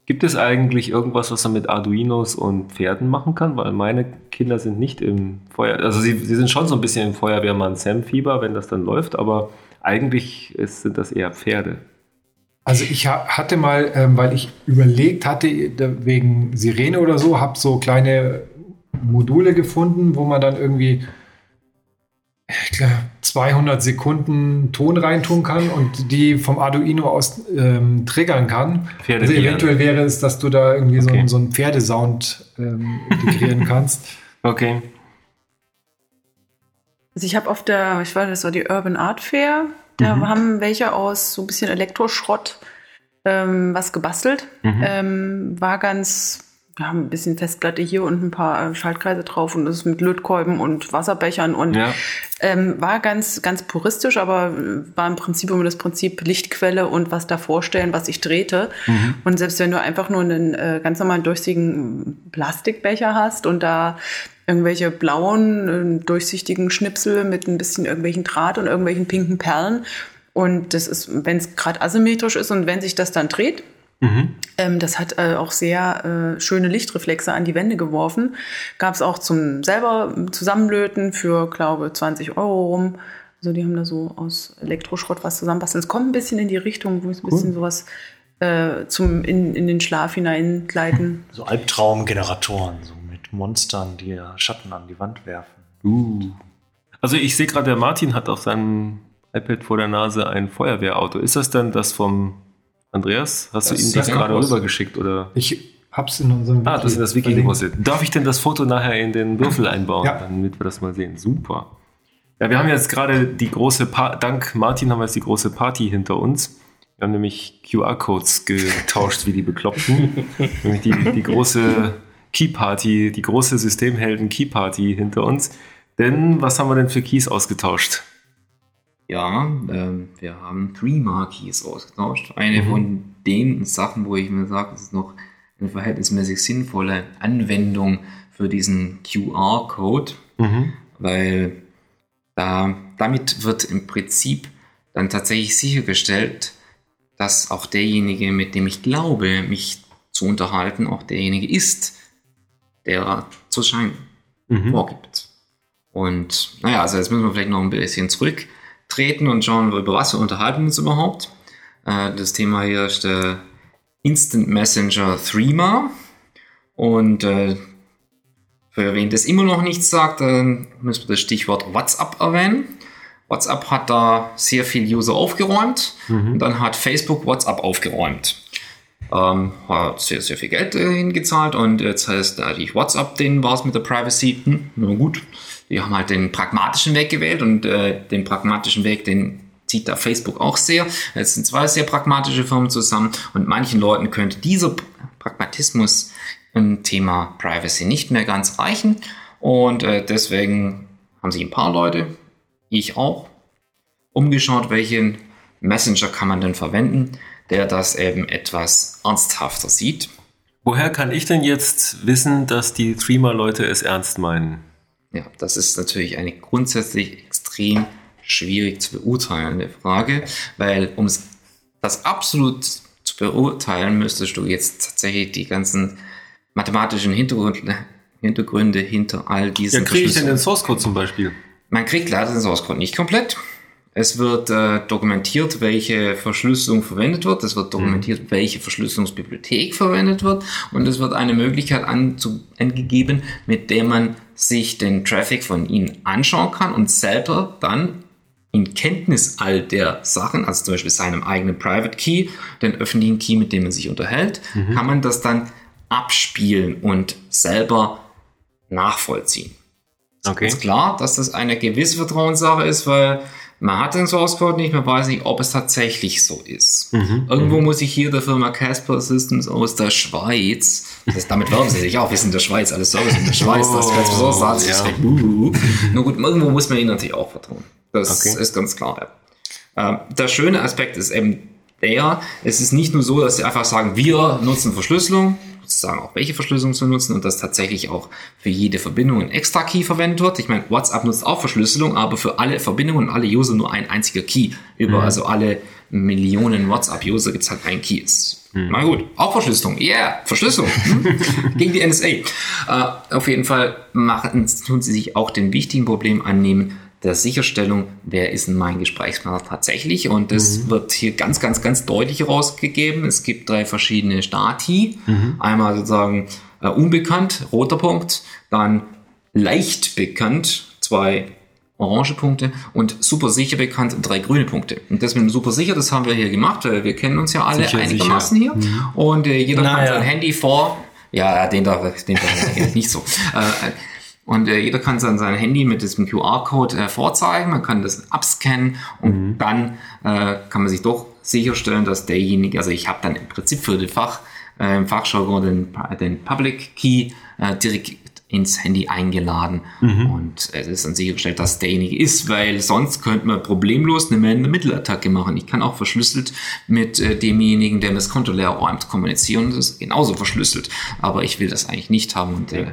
Gibt es eigentlich irgendwas, was man mit Arduinos und Pferden machen kann? Weil meine Kinder sind nicht im Feuer, also sie, sie sind schon so ein bisschen im Feuerwehrmann Sam-Fieber, wenn das dann läuft, aber eigentlich ist, sind das eher Pferde. Also ich ha hatte mal, ähm, weil ich überlegt hatte, wegen Sirene oder so, habe so kleine Module gefunden, wo man dann irgendwie ich glaub, 200 Sekunden Ton reintun kann und die vom Arduino aus ähm, triggern kann. Pferde also dienen. eventuell wäre es, dass du da irgendwie so, Okay. einen- so einen Pferdesound ähm, integrieren kannst. Okay. Also ich habe auf der, ich weiß, das war die Urban Art Fair, da Mhm. haben welche aus so ein bisschen Elektroschrott ähm, was gebastelt. Mhm. Ähm, war ganz, ja, ein bisschen Festplatte hier und ein paar äh, Schaltkreise drauf und das mit Lötkolben und Wasserbechern und Ja. ähm, war ganz, ganz puristisch, aber äh, war im Prinzip immer das Prinzip Lichtquelle und was da vorstellen, was ich drehte. Und selbst wenn du einfach nur einen äh, ganz normalen durchsichtigen Plastikbecher hast und da irgendwelche blauen, äh, durchsichtigen Schnipsel mit ein bisschen irgendwelchen Draht und irgendwelchen pinken Perlen. Und das ist, wenn es gerade asymmetrisch ist und wenn sich das dann dreht, ähm, das hat äh, auch sehr äh, schöne Lichtreflexe an die Wände geworfen. Gab es auch zum selber Zusammenlöten für, glaube 20 Euro rum. Also die haben da so aus Elektroschrott was zusammenbasteln. Es kommt ein bisschen in die Richtung, wo es ein bisschen sowas äh, zum in, in den Schlaf hineingleiten. So Albtraumgeneratoren, so mit Monstern, die ja Schatten an die Wand werfen. Uh. Also ich sehe gerade, der Martin hat auf seinem iPad vor der Nase ein Feuerwehrauto. Ist das dann das vom Andreas? Hast Das du ihm das gerade rübergeschickt oder? Ich hab's in unserem Ah, das ist das Wiki gepostet. Darf ich denn das Foto nachher in den Würfel einbauen, Ja. damit wir das mal sehen? Super. Ja, wir haben jetzt gerade die große, pa dank Martin haben wir jetzt die große Party hinter uns. Wir haben nämlich QR-Codes getauscht wie die Bekloppten. nämlich die, die große Key Party, die große Systemhelden Key Party hinter uns. Denn was haben wir denn für Keys ausgetauscht? Ja, ähm, wir haben Three Markeys ausgetauscht. Eine von den Sachen, wo ich mir sage, das ist noch eine verhältnismäßig sinnvolle Anwendung für diesen QR-Code, weil da, damit wird im Prinzip dann tatsächlich sichergestellt, dass auch derjenige, mit dem ich glaube, mich zu unterhalten, auch derjenige ist, der zu scheinen vorgibt. Und naja, also jetzt müssen wir vielleicht noch ein bisschen zurücktreten und schauen, über was wir unterhalten uns überhaupt. Äh, das Thema hier ist der Instant Messenger Threema. Und äh, für wen das immer noch nichts sagt, dann müssen wir das Stichwort WhatsApp erwähnen. WhatsApp hat da sehr viel User aufgeräumt und dann hat Facebook WhatsApp aufgeräumt. Ähm, hat sehr, sehr viel Geld äh, hingezahlt und jetzt heißt natürlich WhatsApp, denen war es mit der Privacy, hm, na gut, die haben halt den pragmatischen Weg gewählt und äh, den pragmatischen Weg, den zieht da Facebook auch sehr. Es sind zwei sehr pragmatische Firmen zusammen und manchen Leuten könnte dieser Pragmatismus im Thema Privacy nicht mehr ganz reichen und äh, deswegen haben sich ein paar Leute, ich auch, umgeschaut, welchen Messenger kann man denn verwenden, der das eben etwas ernsthafter sieht. Woher kann ich denn jetzt wissen, dass die Threema-Leute es ernst meinen? Ja, das ist natürlich eine grundsätzlich extrem schwierig zu beurteilende Frage, weil um das absolut zu beurteilen, müsstest du jetzt tatsächlich die ganzen mathematischen Hintergründe, Hintergründe hinter all diesen Ja, kriege ich denn den Source Code zum Beispiel? Man kriegt leider den Source Code nicht komplett. Es wird äh, dokumentiert, welche Verschlüsselung verwendet wird. Es wird dokumentiert, welche Verschlüsselungsbibliothek verwendet wird. Und es wird eine Möglichkeit anzu angegeben, mit der man sich den Traffic von Ihnen anschauen kann und selber dann in Kenntnis all der Sachen, also zum Beispiel seinem eigenen Private Key, den öffentlichen Key, mit dem man sich unterhält, kann man das dann abspielen und selber nachvollziehen. Okay. Ist klar, dass das eine gewisse Vertrauenssache ist, weil man hat den Source Code nicht, man weiß nicht, ob es tatsächlich so ist. Irgendwo muss ich hier der Firma Casper Systems aus der Schweiz, das, damit werben sie sich auch, wir sind in der Schweiz, alles Service in der Schweiz, das Casper Source sagt sich. Nur gut, irgendwo muss man ihnen natürlich auch vertrauen. Das Okay. ist ganz klar. Ähm, der schöne Aspekt ist eben der, es ist nicht nur so, dass sie einfach sagen, wir nutzen Verschlüsselung, sozusagen auch welche Verschlüsselung zu nutzen und dass tatsächlich auch für jede Verbindung ein extra Key verwendet wird. Ich meine, WhatsApp nutzt auch Verschlüsselung, aber für alle Verbindungen und alle User nur ein einziger Key. Über also alle Millionen WhatsApp-User gibt es halt ein Key. Ist, Na gut, auch Verschlüsselung. Yeah, Verschlüsselung. Hm? Gegen die NSA. Äh, auf jeden Fall machen, tun sie sich auch den wichtigen Problem annehmen, der Sicherstellung, wer ist denn mein Gesprächspartner tatsächlich. Und das wird hier ganz, ganz, ganz deutlich rausgegeben. Es gibt drei verschiedene Stati. Einmal sozusagen äh, unbekannt, roter Punkt, dann leicht bekannt, zwei orange Punkte und super sicher bekannt, drei grüne Punkte. Und das mit dem super sicher, das haben wir hier gemacht, weil wir kennen uns ja alle Sicher, einigermaßen hier. Und äh, jeder kann Naja. sein Handy vor, ja, den da, den da nicht so. Äh, und äh, jeder kann dann sein Handy mit diesem QR-Code äh, vorzeigen, man kann das abscannen und dann äh, kann man sich doch sicherstellen, dass derjenige, also ich habe dann im Prinzip für den Fach, äh, im Fachjargon den, den Public Key äh, direkt ins Handy eingeladen und es ist dann sichergestellt, dass derjenige ist, weil sonst könnte man problemlos eine Man-in-the-Middle-Attacke machen. Ich kann auch verschlüsselt mit äh, demjenigen, der mir das Konto leer räumt, kommunizieren. Das ist genauso verschlüsselt. Aber ich will das eigentlich nicht haben und äh,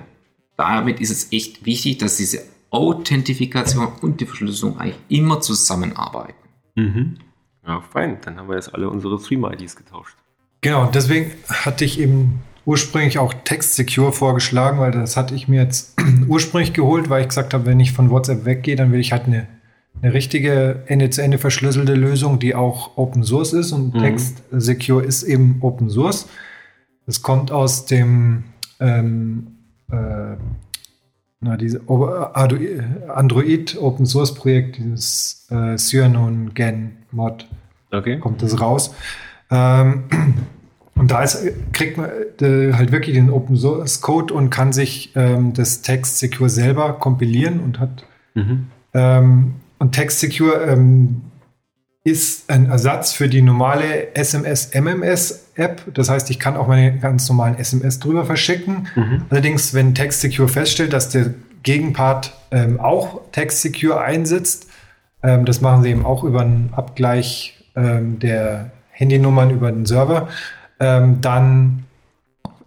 damit ist es echt wichtig, dass diese Authentifikation und die Verschlüsselung eigentlich immer zusammenarbeiten. Mhm. Ja, fein. Dann haben wir jetzt alle unsere Stream-IDs getauscht. Genau, deswegen hatte ich eben ursprünglich auch Text Secure vorgeschlagen, weil das hatte ich mir jetzt ursprünglich geholt, weil ich gesagt habe, wenn ich von WhatsApp weggehe, dann will ich halt eine, eine richtige Ende-zu-Ende verschlüsselte Lösung, die auch Open Source ist und Text Secure ist eben Open Source. Das kommt aus dem ähm, äh, na, diese Android Open Source Projekt, dieses äh, Cyanon Gen Mod Okay. kommt das raus. Ähm, und da ist, kriegt man äh, halt wirklich den Open Source Code und kann sich ähm, das Text Secure selber kompilieren und hat Mhm. ähm, und Text Secure ähm, ist ein Ersatz für die normale SMS MMS App. Das heißt, ich kann auch meine ganz normalen SMS drüber verschicken. Allerdings, wenn Text Secure feststellt, dass der Gegenpart ähm, auch Text Secure einsetzt, ähm, das machen sie eben auch über einen Abgleich ähm, der Handynummern über den Server, ähm, dann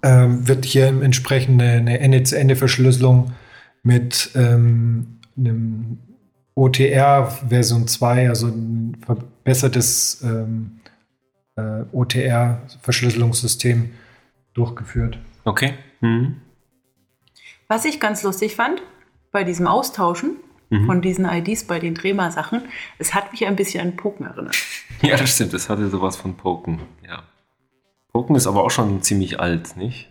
ähm, wird hier entsprechend eine, eine Ende-zu-Ende-Verschlüsselung mit ähm, einem OTR Version 2, also ein verbessertes ähm, äh, OTR-Verschlüsselungssystem durchgeführt. Okay. Mhm. Was ich ganz lustig fand bei diesem Austauschen von diesen IDs bei den Drema-Sachen, es hat mich ein bisschen an Poken erinnert. Ja, das stimmt. Das hatte sowas von Poken. Ja. Poken ist aber auch schon ziemlich alt, nicht?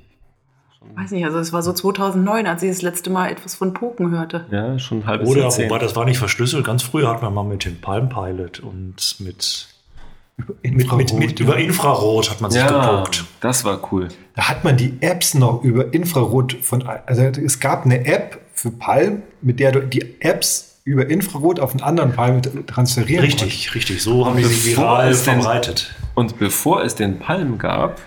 Weiß nicht, also es war so 2009, als ich das letzte Mal etwas von Poken hörte. Ja, schon ein halbes Oder, Jahrzehnt. wobei das war nicht verschlüsselt. Ganz früher hat man mal mit dem Palm Pilot und mit, mit, mit, Infrarot, mit ja. über Infrarot hat man sich ja, geguckt. das war cool. Da hat man die Apps noch über Infrarot von, also es gab eine App für Palm, mit der du die Apps über Infrarot auf einen anderen Palm transferieren Richtig, richtig. So haben die sich viral verbreitet. Und bevor es den Palm gab,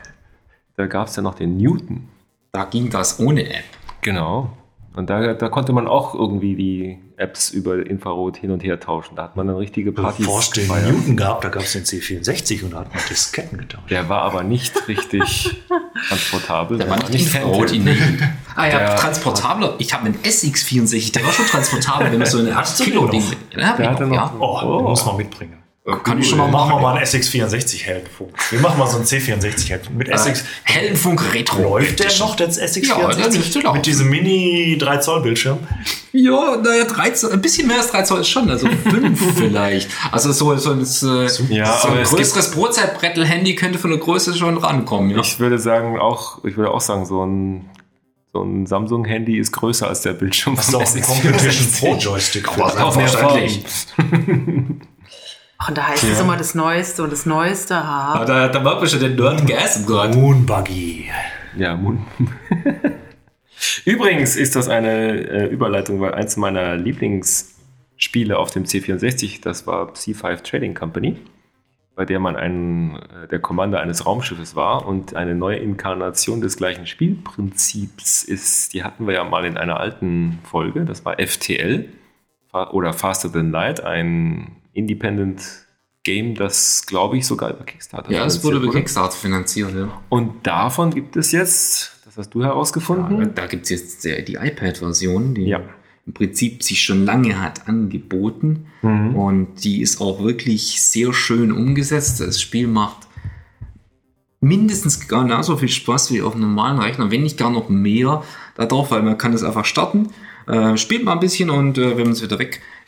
da gab es ja noch den Newton. Da ging das ohne App. Genau. Und da, da konnte man auch irgendwie die Apps über Infrarot hin und her tauschen. Da hat man dann richtige Partys Bevor es den gefeiert. Newton gab, da gab es den C64 und da hat man Disketten getauscht. Der war aber nicht richtig transportabel. Da Der war nicht Infrarot in der Ah ja, Der- transportabler. Ich habe einen SX64, der war schon transportabel, wenn man so eine 8 Kilo Ding. Ja, Der noch. Oh, Oh. muss man mitbringen. Kann ich schon mal Machen wir machen. mal einen SX64 Heldenfunk. Wir machen mal so einen C64 Heldenfunk. Mit SX. Heldenfunk Retro. Läuft der noch, der SX64? Ja, der laufen. Mit diesem Mini 3 Zoll Bildschirm. Ja, naja, 13, ein bisschen mehr als 3 Zoll ist schon, also 5 vielleicht. Also so, so, ein- so, Ja, so ein es größeres Brotzeitbrettel-Handy könnte von der Größe schon rankommen. Ja. Ich würde sagen, auch, ich würde auch sagen, so ein, so ein Samsung-Handy ist größer als der Bildschirm Hast du auch einen Competition Pro Joystick das? selbstverständlich. Ach, und da heißt es immer das Neueste und das Neueste. Ah, Ha. Da, da merkt man schon den Nerd Gas im Gott. Moon Buggy. Ja, Moon. Übrigens ist das eine äh, Überleitung, weil eins meiner Lieblingsspiele auf dem C64, das war C5 Trading Company, bei der man ein, äh, der Commander eines Raumschiffes war und eine neue Inkarnation des gleichen Spielprinzips ist. Die hatten wir ja mal in einer alten Folge, das war FTL oder Faster Than Light, ein Independent Game, das glaube ich sogar über Kickstarter Ja, es wurde über Kickstarter finanziert. Ja. Und davon gibt es jetzt, das hast du herausgefunden, Da gibt es jetzt die iPad-Version, die Ja. im Prinzip sich schon lange hat angeboten. Mhm. Und die ist auch wirklich sehr schön umgesetzt. Das Spiel macht mindestens genauso viel Spaß wie auf einem normalen Rechner, wenn nicht gar noch mehr darauf, weil man kann es einfach starten, äh, spielt mal ein bisschen und äh, wenn man es wieder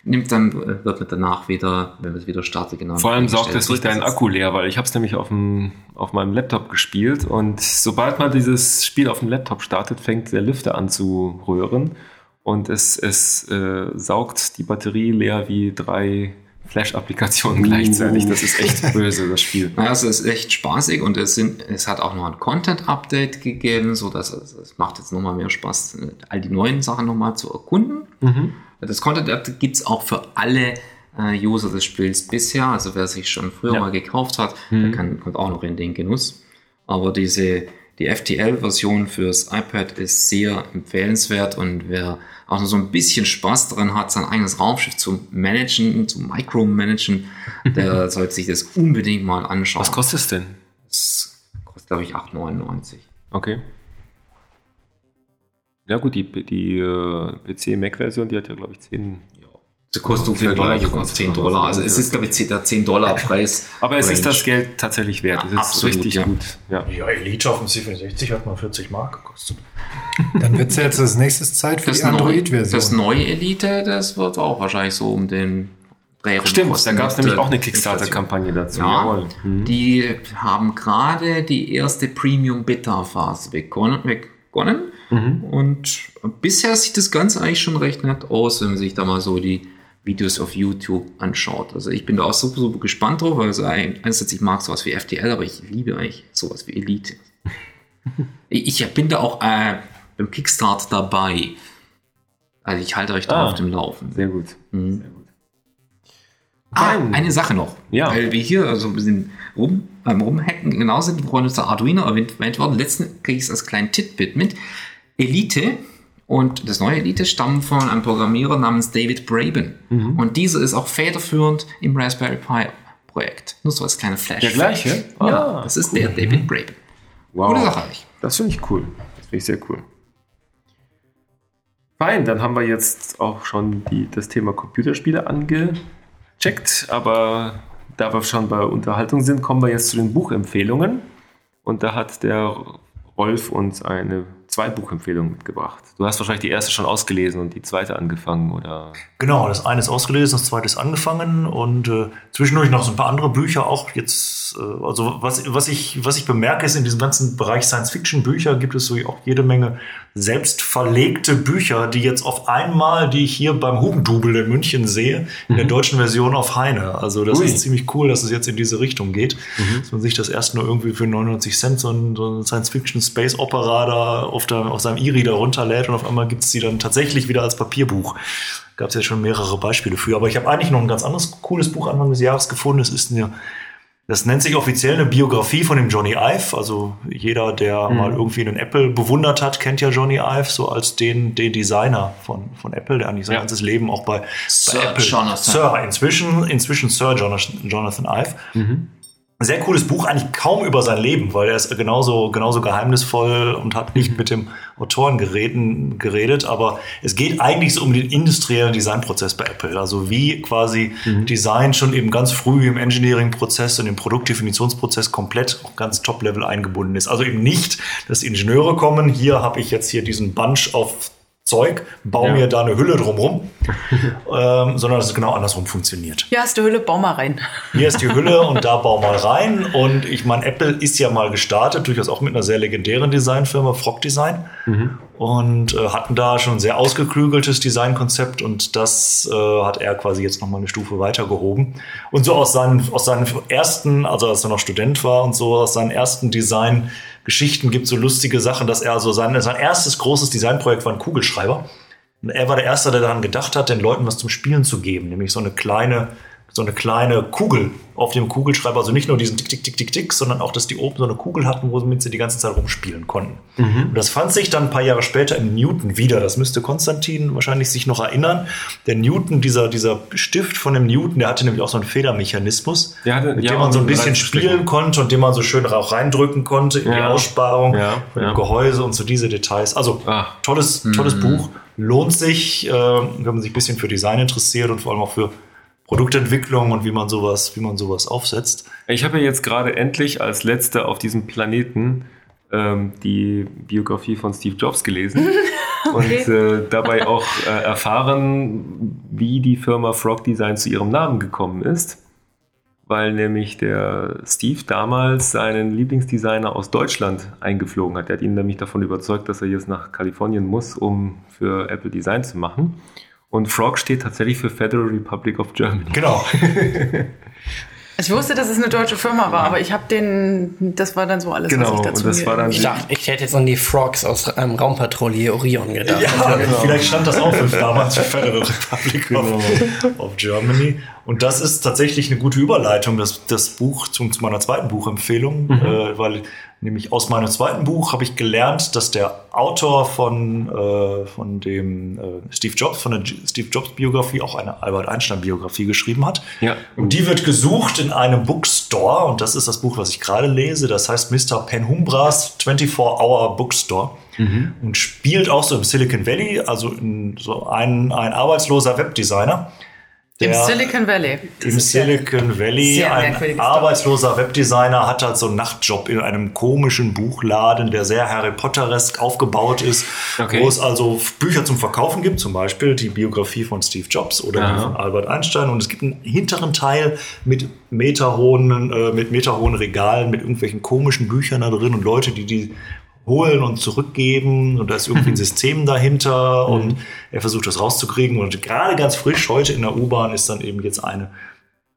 wegnimmt, dann wird man danach wieder, wenn man es wieder startet, genau. Vor allem saugt es nicht deinen. Akku leer, weil ich habe es nämlich auf, dem, auf meinem Laptop gespielt und sobald man dieses Spiel auf dem Laptop startet, fängt der Lüfter an zu röhren und es, es äh, saugt die Batterie leer wie drei Flash-Applikationen gleichzeitig. Das ist echt böse, das Spiel. Also es ist echt spaßig und es, sind, es hat auch noch ein Content-Update gegeben, so dass es, es macht jetzt nochmal mehr Spaß, all die neuen Sachen nochmal zu erkunden. Das Content-Update gibt es auch für alle äh, User des Spiels bisher. Also wer sich schon früher Ja. mal gekauft hat, der kann, kommt auch noch in den Genuss. Aber diese, die FTL-Version fürs iPad ist sehr empfehlenswert und wer auch noch so ein bisschen Spaß daran hat, sein eigenes Raumschiff zu managen, zu micromanagen, der sollte sich das unbedingt mal anschauen. Was kostet es denn? Das kostet, glaube ich, 8,99. Okay. Ja gut, die, die äh, PC-Mac-Version, die hat ja, glaube ich, 10. Das kostet 10 ungefähr Dollar gleich gekostet. 10 Dollar. Also es ist, glaube ich, der 10 Dollar Preis. Aber es ist Range. das Geld tatsächlich wert. Es ist Absolut, richtig ja. gut. Ja. Ja, Elite auf dem C64 hat mal 40 Mark gekostet. Dann wird es jetzt als nächstes Zeit für Das, die neue, das Android-Version. neue Elite, das wird auch wahrscheinlich so um den Dreh rum Stimmt, kosten. da gab es Mit, nämlich auch eine Kickstarter-Kampagne dazu. Ja, Jawohl. Mhm. die haben gerade die erste Premium-Beta-Phase begonnen. Begonnen. Mhm. Und bisher sieht das Ganze eigentlich schon recht nett aus, wenn man sich da mal so die Videos auf YouTube anschaut. Also ich bin da auch super, super gespannt drauf, weil also ein- einerseits ich mag sowas wie FTL, aber ich liebe eigentlich sowas wie Elite. ich, bin da auch äh, beim Kickstart dabei. Also ich halte euch da Ah. auf dem Laufen. Sehr gut. Mhm. Ah, eine Sache noch. Ja. Weil wir hier so ein bisschen rum, beim Rumhacken genau sind, woran uns der Arduino erwähnt worden. Letzten kriege ich es als kleinen Titbit mit. Elite und das neue Elite stammen von einem Programmierer namens David Braben. Mhm. Und dieser ist auch federführend im Raspberry Pi Projekt. Nur so als kleiner Flash. Der gleiche? Ja, Ah, das ist der David Braben. Wow. Gute Sache eigentlich. Das finde ich cool. Das finde ich sehr cool. Fein, dann haben wir jetzt auch schon die, das Thema Computerspiele angecheckt, aber da wir schon bei Unterhaltung sind, kommen wir jetzt zu den Buchempfehlungen. Und da hat der Rolf uns eine zwei Buchempfehlungen mitgebracht. Du hast wahrscheinlich die erste schon ausgelesen und die zweite angefangen, oder? Genau, das eine ist ausgelesen, das zweite ist angefangen und äh, zwischendurch noch so ein paar andere Bücher auch jetzt. Äh, also was, was, ich, was ich bemerke ist, in diesem ganzen Bereich Science-Fiction-Bücher gibt es so auch jede Menge selbst verlegte Bücher, die jetzt auf einmal, die ich hier beim Hugendubel in München sehe, in der deutschen Version auf Heine. Also das Ui. ist ziemlich cool, dass es jetzt in diese Richtung geht, dass man sich das erst nur irgendwie für 99 Cent so ein, so ein Science-Fiction-Space-Opera da auf, der, auf seinem E-Reader runterlädt und auf einmal gibt es die dann tatsächlich wieder als Papierbuch. Gab es ja schon mehrere Beispiele für. Aber ich habe eigentlich noch ein ganz anderes cooles Buch Anfang des Jahres gefunden. Es ist eine, das nennt sich offiziell eine Biografie von dem Johnny Ive. Also jeder, der mal irgendwie einen Apple bewundert hat, kennt ja Johnny Ive so als den, den Designer von, von Apple, der eigentlich sein Ja. ganzes Leben auch bei, Sir bei Apple. Jonathan. Sir, inzwischen, inzwischen Sir Jonathan, Jonathan Ive. Ein sehr cooles Buch, eigentlich kaum über sein Leben, weil er ist genauso, genauso geheimnisvoll und hat nicht mit dem Autoren gereden, geredet, aber es geht eigentlich so um den industriellen Designprozess bei Apple. Also wie quasi Design schon eben ganz früh im Engineering-Prozess und im Produktdefinitionsprozess komplett auf ganz Top-Level eingebunden ist. Also eben nicht, dass Ingenieure kommen, hier habe ich jetzt hier diesen Bunch auf Zeug, baue Ja. mir da eine Hülle drumrum, ähm, sondern dass es genau andersrum funktioniert. Hier hast du Hülle, bau mal rein. Hier ist die Hülle und da bau mal rein. Und ich meine, Apple ist ja mal gestartet, durchaus auch mit einer sehr legendären Designfirma, Frog Design. und äh, hatten da schon ein sehr ausgeklügeltes Designkonzept und das äh, hat er quasi jetzt nochmal eine Stufe weitergehoben. Und so aus seinen, aus seinen ersten, also als er noch Student war und so, aus seinen ersten Design-Geschichten gibt so lustige Sachen, dass er so sein, sein erstes großes Designprojekt war ein Kugelschreiber. Und er war der Erste, der daran gedacht hat, den Leuten was zum Spielen zu geben, nämlich so eine kleine, so eine kleine Kugel auf dem Kugelschreiber. Also nicht nur diesen Tick, Tick, Tick, Tick, Tick, sondern auch, dass die oben so eine Kugel hatten, womit sie die ganze Zeit rumspielen konnten. Und das fand sich dann ein paar Jahre später im Newton wieder. Das müsste Konstantin wahrscheinlich sich noch erinnern. Der Newton, dieser, dieser Stift von dem Newton, der hatte nämlich auch so einen Federmechanismus, Der hatte- mit ja, dem man so ein bisschen spielen konnte und den man so schön auch reindrücken konnte in die Ja. Aussparung Ja, von ja. dem Gehäuse und so diese Details. Also Ah. tolles, tolles Buch. Lohnt sich, äh, wenn man sich ein bisschen für Design interessiert und vor allem auch für Produktentwicklung und wie man sowas, wie man sowas aufsetzt. Ich habe ja jetzt gerade endlich als letzter auf diesem Planeten ähm, die Biografie von Steve Jobs gelesen und äh, dabei auch äh, erfahren, wie die Firma Frog Design zu ihrem Namen gekommen ist. Weil nämlich der Steve damals seinen Lieblingsdesigner aus Deutschland eingeflogen hat. Er hat ihn nämlich davon überzeugt, dass er jetzt nach Kalifornien muss, um für Apple Design zu machen. Und Frog steht tatsächlich für Federal Republic of Germany. Genau. Ich wusste, dass es eine deutsche Firma war, aber ich habe den, das war dann so alles, Genau, was ich dazu und das war dann- Ich dachte, ich hätte jetzt an die Frogs aus ähm, Raumpatrouille Orion gedacht. Ja, vielleicht stand das auch für damals für Federal Republic of, of Germany. Und das ist tatsächlich eine gute Überleitung, das, das Buch zum, zu meiner zweiten Buchempfehlung, äh, weil nämlich aus meinem zweiten Buch habe ich gelernt, dass der Autor von, äh, von dem äh, Steve Jobs, von der Steve Jobs Biografie auch eine Albert Einstein Biografie geschrieben hat. Ja. Und die wird gesucht in einem Bookstore und das ist das Buch, was ich gerade lese. Das heißt Mr. Penhumbras 24-Hour Bookstore und spielt auch so im Silicon Valley, also in so ein, ein arbeitsloser Webdesigner. Im Silicon Valley. im Silicon Valley ein arbeitsloser Webdesigner hat halt so einen Nachtjob in einem komischen Buchladen, der sehr Harry Potteresk aufgebaut ist, Okay. wo es also Bücher zum Verkaufen gibt, zum Beispiel die Biografie von Steve Jobs oder die von Albert Einstein und es gibt einen hinteren Teil mit meterhohen, äh, mit meterhohen Regalen mit irgendwelchen komischen Büchern da drin und Leute, die die holen und zurückgeben und da ist irgendwie ein System dahinter und er versucht das rauszukriegen und gerade ganz frisch heute in der U-Bahn ist dann eben jetzt eine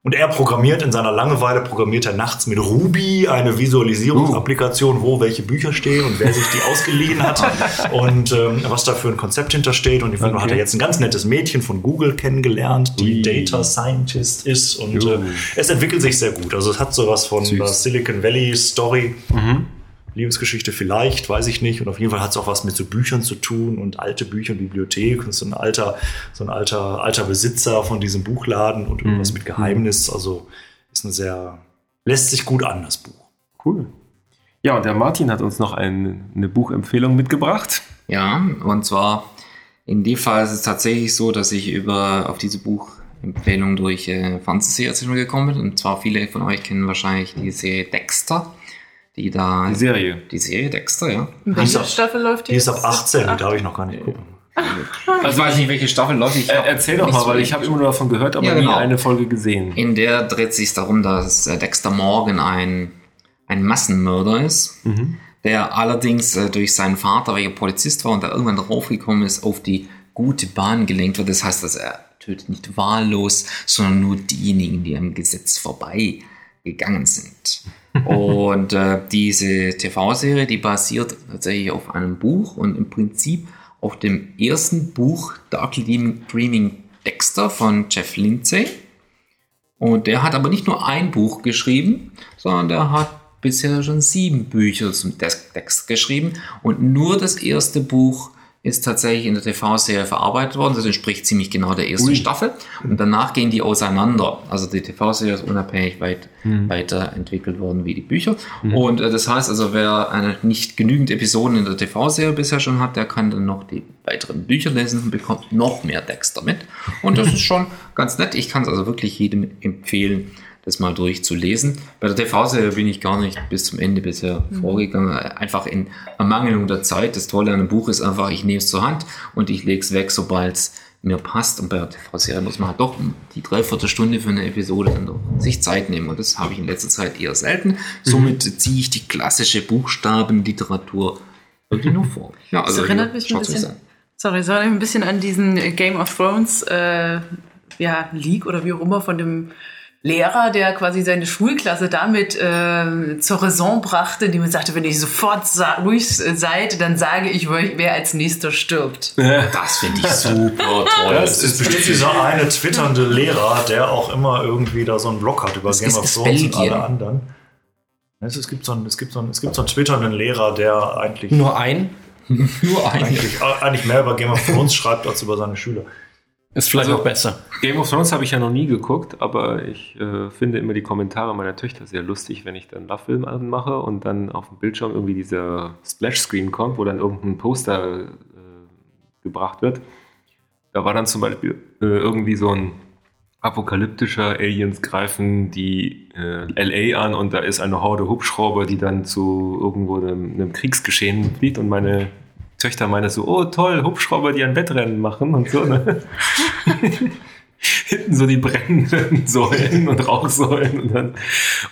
und er programmiert in seiner Langeweile, programmiert er nachts mit Ruby eine Visualisierungsapplikation, wo welche Bücher stehen und wer sich die ausgeliehen hat und ähm, was da für ein Konzept hintersteht. Und okay. hat er jetzt ein ganz nettes Mädchen von Google kennengelernt, die Ui. Data Scientist ist. Und äh, es entwickelt sich sehr gut. Also es hat sowas von Silicon Valley Story. Liebesgeschichte vielleicht, weiß ich nicht. Und auf jeden Fall hat es auch was mit so Büchern zu tun und alte Bücher, Bibliothek und so ein alter, so ein alter, alter Besitzer von diesem Buchladen und irgendwas mit Geheimnis. Also ist ein sehr, lässt sich gut an, das Buch. Cool. Ja, und der Martin hat uns noch ein, eine Buchempfehlung mitgebracht. Ja, und zwar in dem Fall ist es tatsächlich so, dass ich über auf diese Buchempfehlung durch äh, Fernsehserie gekommen bin. Und zwar viele von euch kennen wahrscheinlich die Serie Dexter, die da Die Serie. die Serie Dexter, ja. In welcher Staffel läuft die? Die ist ab jetzt? 18, die darf ich noch gar nicht gucken. ich weiß nicht, welche Staffel läuft. Ich Äh, erzähl doch mal, so weil ich habe immer nur davon gehört, aber Ja, nie genau. eine Folge gesehen. In der dreht sich darum, dass äh, Dexter Morgan ein, ein Massenmörder ist, der allerdings äh, durch seinen Vater, welcher Polizist war und der irgendwann draufgekommen ist, auf die gute Bahn gelenkt wird. Das heißt, dass er tötet nicht wahllos, sondern nur diejenigen, die am Gesetz vorbei gegangen sind. und äh, diese TV-Serie, die basiert tatsächlich auf einem Buch und im Prinzip auf dem ersten Buch Darkly Dreaming Dexter von Jeff Lindsay. Und der hat aber nicht nur ein Buch geschrieben, sondern der hat bisher schon sieben Bücher zum Dex- Text geschrieben. Und nur das erste Buch ist tatsächlich in der TV-Serie verarbeitet worden. Das entspricht ziemlich genau der ersten Ui. Staffel. Und danach gehen die auseinander. Also die TV-Serie ist unabhängig weit, weiterentwickelt worden wie die Bücher. Und äh, das heißt also, wer eine, nicht genügend Episoden in der TV-Serie bisher schon hat, der kann dann noch die weiteren Bücher lesen und bekommt noch mehr Text damit. Und das ist schon ganz nett. Ich kann es also wirklich jedem empfehlen, das mal durchzulesen. Bei der TV-Serie bin ich gar nicht bis zum Ende bisher vorgegangen. Einfach in Ermangelung der Zeit. Das Tolle an einem Buch ist einfach, ich nehme es zur Hand und ich lege es weg, sobald es mir passt. Und bei der TV-Serie muss man halt doch die Dreiviertelstunde für eine Episode sich Zeit nehmen. Und das habe ich in letzter Zeit eher selten. Somit ziehe ich die klassische Buchstabenliteratur Wirklich nur vor. Ja, Das also erinnert hier, mich ein bisschen, an. sorry, es erinnert mich ein bisschen an diesen Game of Thrones äh, ja, League oder wie auch immer von dem Lehrer, der quasi seine Schulklasse damit äh, zur Raison brachte, indem er sagte, wenn ihr sofort sa ruhig seid, dann sage ich euch, wer als nächster stirbt. Das finde ich super toll. Das ist bestimmt dieser eine twitternde Lehrer, der auch immer irgendwie da so einen Blog hat über Das Game of Thrones und alle anderen. Es, es, gibt so einen, es, gibt so einen, es gibt so einen twitternden Lehrer, der eigentlich, Nur ein. Nur eine. eigentlich, eigentlich mehr über Game of Thrones schreibt als über seine Schüler. Ist vielleicht Also- auch besser. Game of Thrones habe ich ja noch nie geguckt, aber ich äh, finde immer die Kommentare meiner Töchter sehr lustig, wenn ich dann Love-Film anmache und dann auf dem Bildschirm irgendwie dieser Splash-Screen kommt, wo dann irgendein Poster äh, gebracht wird. Da war dann zum Beispiel äh, irgendwie so ein apokalyptischer Aliens greifen die äh, LA an und da ist eine Horde Hubschrauber, die dann zu irgendwo einem, einem Kriegsgeschehen fliegt und meine Töchter meinen so, oh toll, Hubschrauber, die ein Wettrennen machen und so. Ne? Hinten so die brennenden Säulen und Rauchsäulen und dann,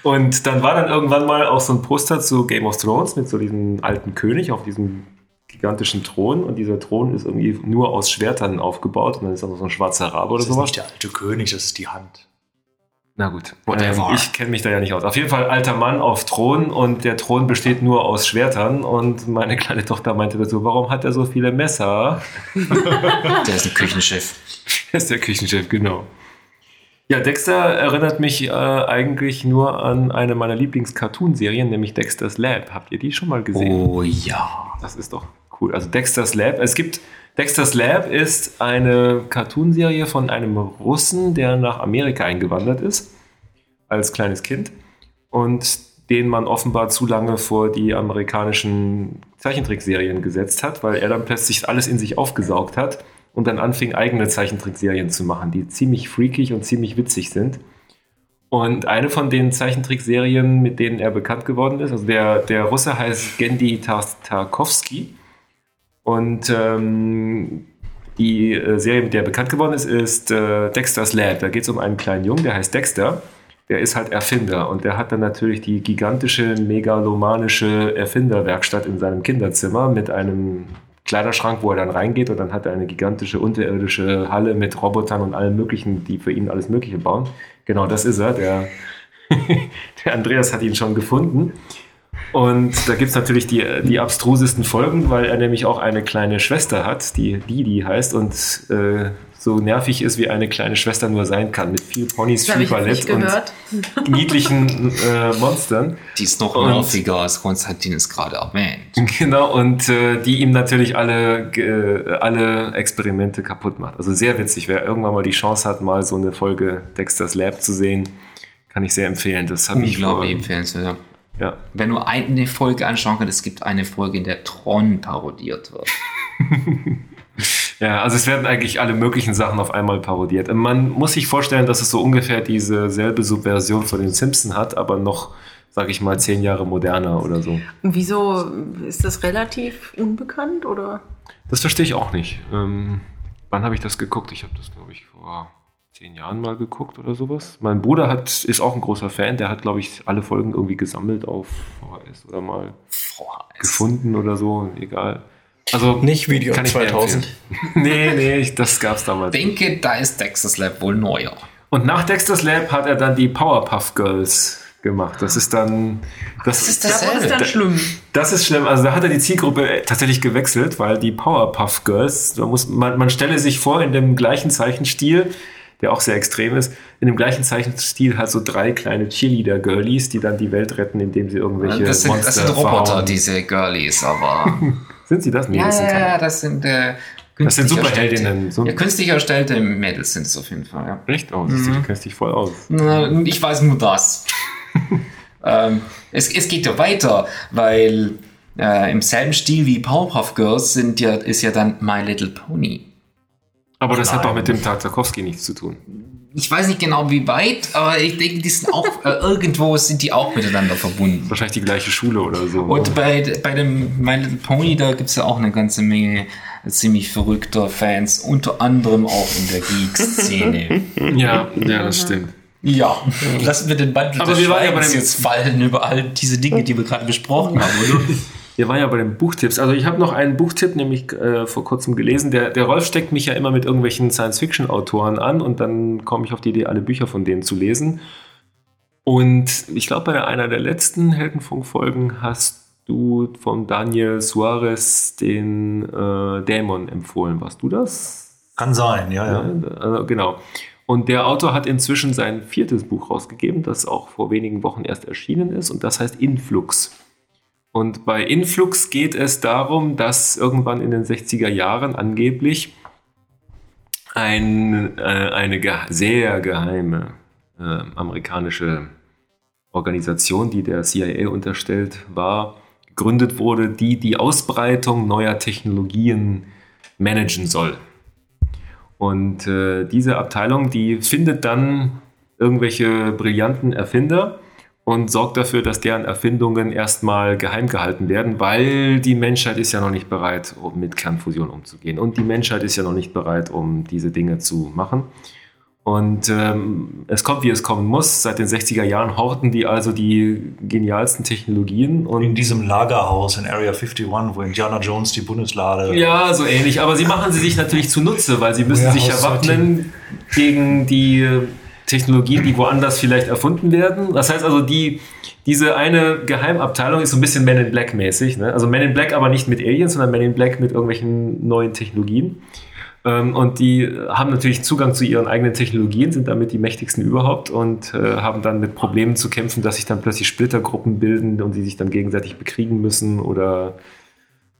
und dann war dann irgendwann mal auch so ein Poster zu Game of Thrones mit so diesem alten König auf diesem gigantischen Thron und dieser Thron ist irgendwie nur aus Schwertern aufgebaut und dann ist da noch so ein schwarzer Rabe oder Das ist sowas. nicht der alte König, das ist die Hand. Na gut, Whatever. Ähm, ich kenne mich da ja nicht aus. Auf jeden Fall alter Mann auf Thron und der Thron besteht nur aus Schwertern und meine kleine Tochter meinte dazu, warum hat er so viele Messer? Der ist ein Küchenchef. Er ist der Küchenchef, genau. Ja, Dexter erinnert mich äh, eigentlich nur an eine meiner Lieblings-Cartoon-Serien, nämlich Dexter's Lab. Habt ihr die schon mal gesehen? Oh ja. Das ist doch cool. Also Dexter's Lab. Es gibt Dexter's Lab ist eine Cartoonserie von einem Russen, der nach Amerika eingewandert ist als kleines Kind und den man offenbar zu lange vor die amerikanischen Zeichentrickserien gesetzt hat, weil er dann plötzlich alles in sich aufgesaugt hat und dann anfing eigene Zeichentrickserien zu machen, die ziemlich freakig und ziemlich witzig sind. Und eine von den Zeichentrickserien, mit denen er bekannt geworden ist, also der, der Russe heißt Gendy Tar- Tarkovsky. Und ähm, die äh, Serie, mit der er bekannt geworden ist, ist äh, Dexter's Lab. Da geht es um einen kleinen Jungen, der heißt Dexter. Der ist halt Erfinder und der hat dann natürlich die gigantische, megalomanische Erfinderwerkstatt in seinem Kinderzimmer mit einem Kleiderschrank, wo er dann reingeht und dann hat er eine gigantische unterirdische Halle mit Robotern und allem Möglichen, die für ihn alles Mögliche bauen. Genau, das ist er. Der, der Andreas hat ihn schon gefunden. Und da gibt es natürlich die, die abstrusesten Folgen, weil er nämlich auch eine kleine Schwester hat, die Didi heißt und äh, so nervig ist, wie eine kleine Schwester nur sein kann, mit viel Ponys, Das viel ich Ballett und niedlichen äh, Monstern. Die ist noch nerviger, als Konstantin es gerade erwähnt. Genau, und äh, die ihm natürlich alle, äh, alle Experimente kaputt macht. Also sehr witzig. Wer irgendwann mal die Chance hat, mal so eine Folge Dexter's Lab zu sehen, kann ich sehr empfehlen. Das habe ich Unglaublich vor- empfehlenswert. Ja. Wenn nur eine Folge anschauen kann, es gibt eine Folge, in der Tron parodiert wird. Ja, also es werden eigentlich alle möglichen Sachen auf einmal parodiert. Man muss sich vorstellen, dass es so ungefähr diese selbe Subversion von den Simpsons hat, aber noch, sage ich mal, zehn Jahre moderner oder so. Und wieso ist das relativ unbekannt oder? Das verstehe ich auch nicht. Ähm, wann habe ich das geguckt? Ich habe das, glaube ich, vor zehn Jahren mal geguckt oder sowas. Mein Bruder hat, ist auch ein großer Fan. Der hat, glaube ich, alle Folgen irgendwie gesammelt auf VHS oder mal gefunden oder so. Egal. Also Nicht Video kann ich mir 2000. empfehlen. nee, nee, ich, das gab es damals. denke, da ist Texas Lab wohl neuer. Und nach Dexter's Lab hat er dann die Powerpuff Girls gemacht. Das ist dann. Das, ist Da wurde es dann schlimm. Das ist schlimm. Also da hat er die Zielgruppe tatsächlich gewechselt, weil die Powerpuff Girls, da muss man, man stelle sich vor, in dem gleichen Zeichenstil, der auch sehr extrem ist, in dem gleichen Zeichenstil halt so drei kleine Cheerleader-Girlies, die dann die Welt retten, indem sie irgendwelche Das sind, Monster das sind Roboter, verhauen. diese Girlies, aber. Sind sie das? Nee, ja, das sind ja, ja, das sind. Äh, Das sind künstlich Superheldinnen. erstellte- So- Ja, künstlich erstellte Mädels sind es auf jeden Fall, ja. Echt? Oh, siehst du, du kennst dich voll aus. Na, Ich weiß nur das. ähm, es, es geht ja weiter, weil äh, im selben Stil wie Powerpuff Girls sind ja, ist ja dann My Little Pony. Aber das hat Nein. doch mit dem Tartakowski nichts zu tun. Ich weiß nicht genau wie weit, aber ich denke, die sind auch äh, irgendwo sind die auch miteinander verbunden. Wahrscheinlich die gleiche Schule oder so. Und bei, bei dem My Little Pony, da gibt es ja auch eine ganze Menge ziemlich verrückter Fans, unter anderem auch in der Geek-Szene. ja, ja, das stimmt. ja, lassen wir den Band Aber des wir waren ja bei dem- jetzt fallen über all diese Dinge, die wir gerade besprochen haben, oder? Wir waren ja bei den Buchtipps. Also ich habe noch einen Buchtipp, nämlich äh, vor kurzem gelesen. Der, der Rolf steckt mich ja immer mit irgendwelchen Science-Fiction-Autoren an und dann komme ich auf die Idee, alle Bücher von denen zu lesen. Und ich glaube, bei einer der letzten Heldenfunk-Folgen hast du von Daniel Suarez den äh, Dämon empfohlen. Warst du das? Kann sein, ja, ja. Also, genau. Und der Autor hat inzwischen sein viertes Buch rausgegeben, das auch vor wenigen Wochen erst erschienen ist, und das heißt Influx. Und bei Influx geht es darum, dass irgendwann in den 60er Jahren angeblich ein, äh, eine ge sehr geheime äh, amerikanische Organisation, die der CIA unterstellt war, gegründet wurde, die die Ausbreitung neuer Technologien managen soll. Und äh, diese Abteilung, die findet dann irgendwelche brillanten Erfinder und sorgt dafür, dass deren Erfindungen erstmal geheim gehalten werden, weil die Menschheit ist ja noch nicht bereit, um mit Kernfusion umzugehen. Und die Menschheit ist ja noch nicht bereit, um diese Dinge zu machen. Und ähm, es kommt, wie es kommen muss. Seit den 60er Jahren horten die also die genialsten Technologien. Und In diesem Lagerhaus in Area 51, wo Indiana Jones die Bundeslade. ja, so ähnlich. Aber sie machen sie sich natürlich zunutze, weil sie müssen sich ja wappnen gegen die Technologien, die woanders vielleicht erfunden werden. Das heißt also, die, diese eine Geheimabteilung ist so ein bisschen Men in Black mäßig. Ne? Also Men in Black aber nicht mit Aliens, sondern Men in Black mit irgendwelchen neuen Technologien. Ähm, und die haben natürlich Zugang zu ihren eigenen Technologien, sind damit die mächtigsten überhaupt und äh, haben dann mit Problemen zu kämpfen, dass sich dann plötzlich Splittergruppen bilden und sie sich dann gegenseitig bekriegen müssen oder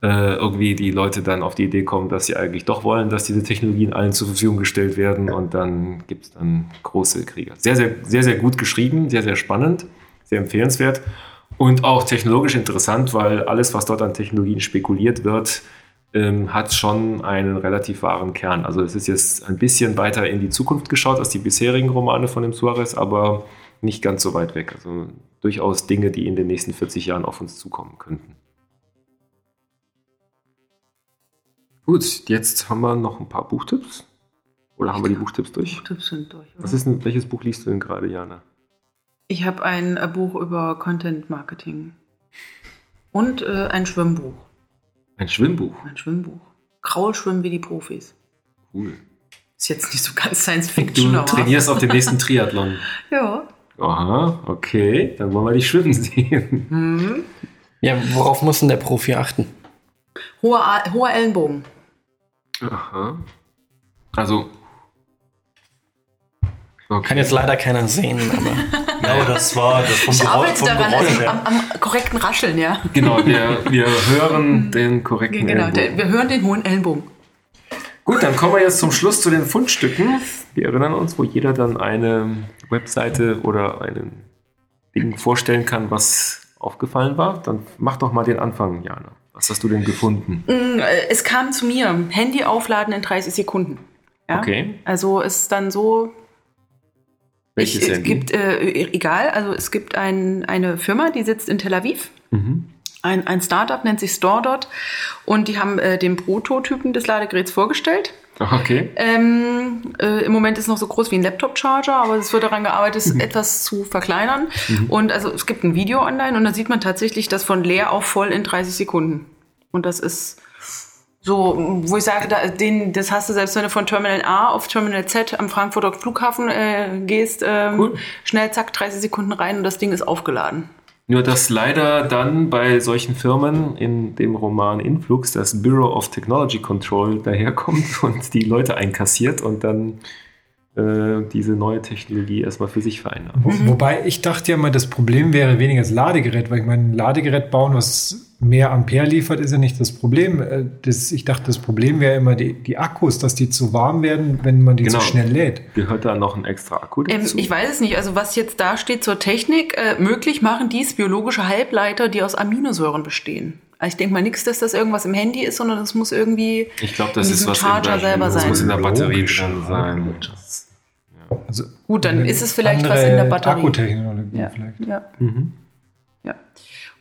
äh, irgendwie die Leute dann auf die Idee kommen, dass sie eigentlich doch wollen, dass diese Technologien allen zur Verfügung gestellt werden und dann gibt es dann große Kriege. Sehr, sehr, sehr, sehr gut geschrieben, sehr, sehr spannend, sehr empfehlenswert und auch technologisch interessant, weil alles, was dort an Technologien spekuliert wird, ähm, hat schon einen relativ wahren Kern. Also es ist jetzt ein bisschen weiter in die Zukunft geschaut als die bisherigen Romane von dem Suarez, aber nicht ganz so weit weg. Also durchaus Dinge, die in den nächsten 40 Jahren auf uns zukommen könnten. Gut, jetzt haben wir noch ein paar Buchtipps. Oder haben wir die Buchtipps durch? Tipps sind durch. Oder? Was ist denn, welches Buch liest du denn gerade, Jana? Ich habe ein äh, Buch über Content Marketing und äh, ein Schwimmbuch. Ein Schwimmbuch. Ein Schwimmbuch. Kraul schwimmen wie die Profis. Cool. Ist jetzt nicht so ganz Science Du Fiction, aber. trainierst auf dem nächsten Triathlon. Ja. Aha, okay. Dann wollen wir dich schwimmen sehen. Mhm. Ja, worauf muss denn der Profi achten? Hoher, hoher Ellenbogen. Aha. Also. Okay. Kann jetzt leider keiner sehen, aber Ja, das war das vom Ich Geräusch, arbeite vom daran, Geräusch also am, am korrekten Rascheln, ja. Genau, wir, wir hören den korrekten Genau, Ellenbogen. der, wir hören den hohen Ellenbogen. Gut, dann kommen wir jetzt zum Schluss zu den Fundstücken. Wir erinnern uns, wo jeder dann eine Webseite oder einen Ding vorstellen kann, was aufgefallen war. Dann mach doch mal den Anfang, Jana. Was hast du denn gefunden? Mm, äh, Es kam zu mir, Handy aufladen in 30 Sekunden. Ja? Okay. Also ist dann so, Welches ich, es Handy? gibt, äh, egal, also es gibt ein, eine Firma, die sitzt in Tel Aviv. Mhm. Ein, ein Startup nennt sich StoreDot und die haben äh, den Prototypen des Ladegeräts vorgestellt. Okay. Ähm, äh, Im Moment ist es noch so groß wie ein Laptop-Charger, aber es wird daran gearbeitet, es etwas zu verkleinern. Und also es gibt ein Video online und da sieht man tatsächlich das von leer auf voll in 30 Sekunden. Und das ist so, wo ich sage, da, den, das hast du selbst, wenn du von Terminal A auf Terminal Z am Frankfurter Flughafen äh, gehst, ähm, Cool. schnell zack, 30 Sekunden rein und das Ding ist aufgeladen. Nur dass leider dann bei solchen Firmen in dem Roman Influx das Bureau of Technology Control daherkommt und die Leute einkassiert und dann diese neue Technologie erstmal für sich vereinnahmt. Wo, wobei ich dachte ja mal, das Problem wäre weniger das Ladegerät, weil ich meine, ein Ladegerät bauen, was mehr Ampere liefert, ist ja nicht das Problem. Äh, Das, ich dachte, das Problem wäre immer die, die Akkus, dass die zu warm werden, wenn man die Genau. zu schnell lädt. Gehört da noch ein extra Akku Ähm, dazu? ich weiß es nicht. Also was jetzt da steht zur Technik, äh, möglich machen dies biologische Halbleiter, die aus Aminosäuren bestehen. Also ich denke mal nichts, dass das irgendwas im Handy ist, sondern das muss irgendwie Ich glaube, das in ist was Charger in der, selber das sein. muss in der Batterie drin sein. Also Gut, dann ist es vielleicht was in der Batterie. Akkutechnologie Ja, vielleicht. ja, Mhm. ja.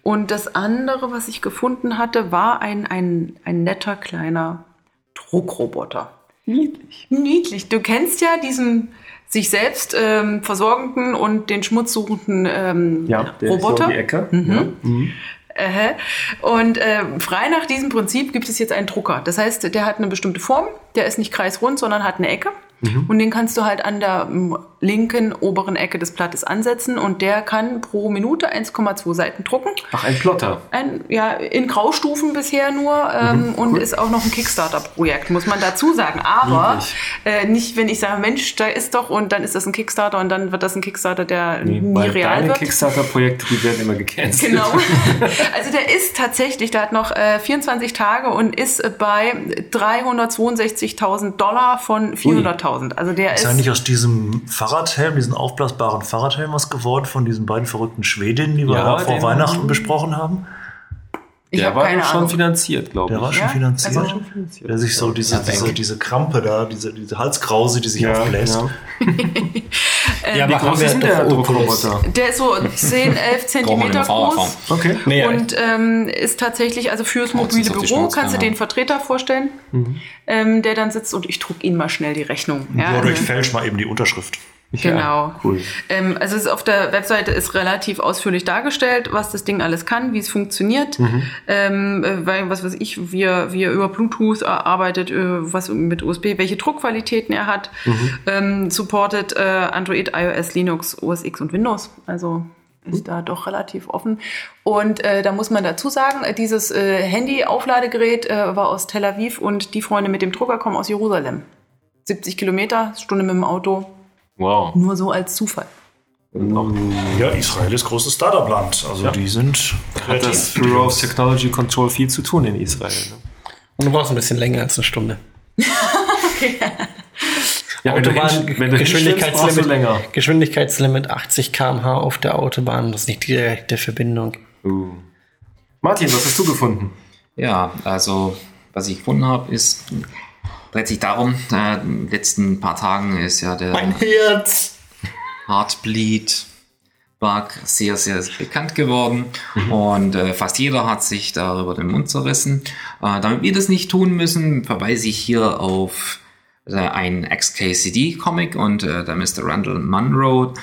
Und das andere, was ich gefunden hatte, war ein, ein, ein netter kleiner Druckroboter. Niedlich. Niedlich. Du kennst ja diesen sich selbst ähm, versorgenden und den schmutzsuchenden ähm, Ja, der ist so Roboter. um die Ecke. Mhm. Ja. Mhm. Äh, und äh, frei nach diesem Prinzip gibt es jetzt einen Drucker. Das heißt, der hat eine bestimmte Form, der ist nicht kreisrund, sondern hat eine Ecke. Und den kannst du halt an der linken oberen Ecke des Blattes ansetzen und der kann pro Minute 1,2 Seiten drucken. Ach, ein Plotter. Ein, ja, in Graustufen bisher nur ähm, und ist auch noch ein Kickstarter-Projekt, muss man dazu sagen. Aber äh, nicht, wenn ich sage, Mensch, da ist doch und dann ist das ein Kickstarter und dann wird das ein Kickstarter, der Nee, nie real deine wird. Kickstarter-Projekte, die werden immer gecancelt. Genau. Also der ist tatsächlich, der hat noch äh, 24 Tage und ist äh, bei 362.000 Dollar von 400.000. Also der Ist ist, ja nicht aus diesem Fahrradhelm, diesen aufblasbaren Fahrradhelm was geworden von diesen beiden verrückten Schwedinnen, die wir Ja, vor Weihnachten besprochen haben? ich Der war keine schon Ahnung. finanziert, glaube Der ich. war schon Ja, finanziert. also- der sich so diese, diese, diese Krampe da, diese, diese Halskrause, die sich Ja, aufbläst. ja. ja, Wie groß ist denn der Druckroboter? Der ist so 10, 11 Brauchen wir Zentimeter groß. Okay. Nee, Und ähm, ist tatsächlich, also fürs mobile die Büro, kannst du den Vertreter vorstellen, ähm, der dann sitzt und ich druck Ihnen mal schnell die Rechnung. Ja, Oder ich also- fälsch mal eben die Unterschrift. Genau. cool. Ähm, also es ist auf der Webseite ist relativ ausführlich dargestellt, was das Ding alles kann, wie es funktioniert. Ähm, äh, weil, was weiß ich, wie er, wie er über Bluetooth arbeitet, äh, was mit USB, welche Druckqualitäten er hat. Ähm, supportet äh, Android, iOS, Linux, OS X und Windows. Also ist da doch relativ offen. Und äh, da muss man dazu sagen, äh, dieses äh, Handy-Aufladegerät äh, war aus Tel Aviv und die Freunde mit dem Drucker kommen aus Jerusalem. 70 Kilometer, Stunde mit dem Auto, Wow. nur so als Zufall. Auch Ja, Israel ist großes Startup-Land. Also die sind hat das Bureau of Technology Control viel zu tun in Israel. Ne? und du brauchst ein bisschen länger als eine Stunde. Ja, wenn du, Autobahn- wenn du du länger. Geschwindigkeitslimit 80 km/h auf der Autobahn, das ist nicht die direkte Verbindung. Uh. Martin, was hast du gefunden? Ja, also was ich gefunden habe, ist, dreht sich darum, äh, in den letzten paar Tagen ist ja der Herz! Heartbleed Bug sehr, sehr bekannt geworden und äh, fast jeder hat sich darüber den Mund zerrissen. Äh, damit wir das nicht tun müssen, verweise ich hier auf äh, ein XKCD-Comic und äh, der Mr. Randall Munro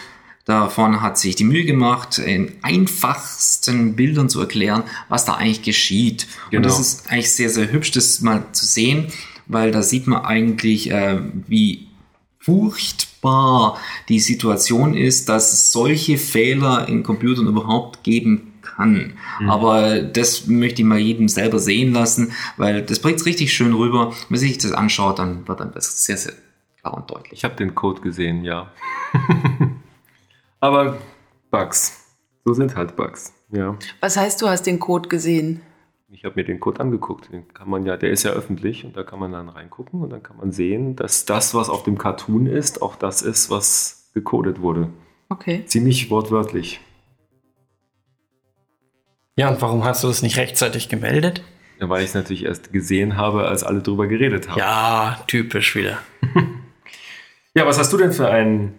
davon hat sich die Mühe gemacht, in einfachsten Bildern zu erklären, was da eigentlich geschieht. Und Genau. das ist eigentlich sehr, sehr hübsch, das mal zu sehen, weil da sieht man eigentlich, äh, wie furchtbar die Situation ist, dass es solche Fehler in Computern überhaupt geben kann. Aber das möchte ich mal jedem selber sehen lassen, weil das bringt es richtig schön rüber. Wenn man sich das anschaut, dann wird dann das sehr, sehr klar und deutlich. Ich habe den Code gesehen, ja. Aber Bugs. So sind halt Bugs. Ja. Was heißt, du hast den Code gesehen? Ich habe mir den Code angeguckt. Den kann man ja, der ist ja öffentlich und da kann man dann reingucken und dann kann man sehen, dass das, was auf dem Cartoon ist, auch das ist, was gecodet wurde. Okay. Ziemlich wortwörtlich. Ja, und warum hast du das nicht rechtzeitig gemeldet? Ja, weil ich es natürlich erst gesehen habe, als alle drüber geredet haben. Ja, typisch wieder. Ja, was hast du denn für ein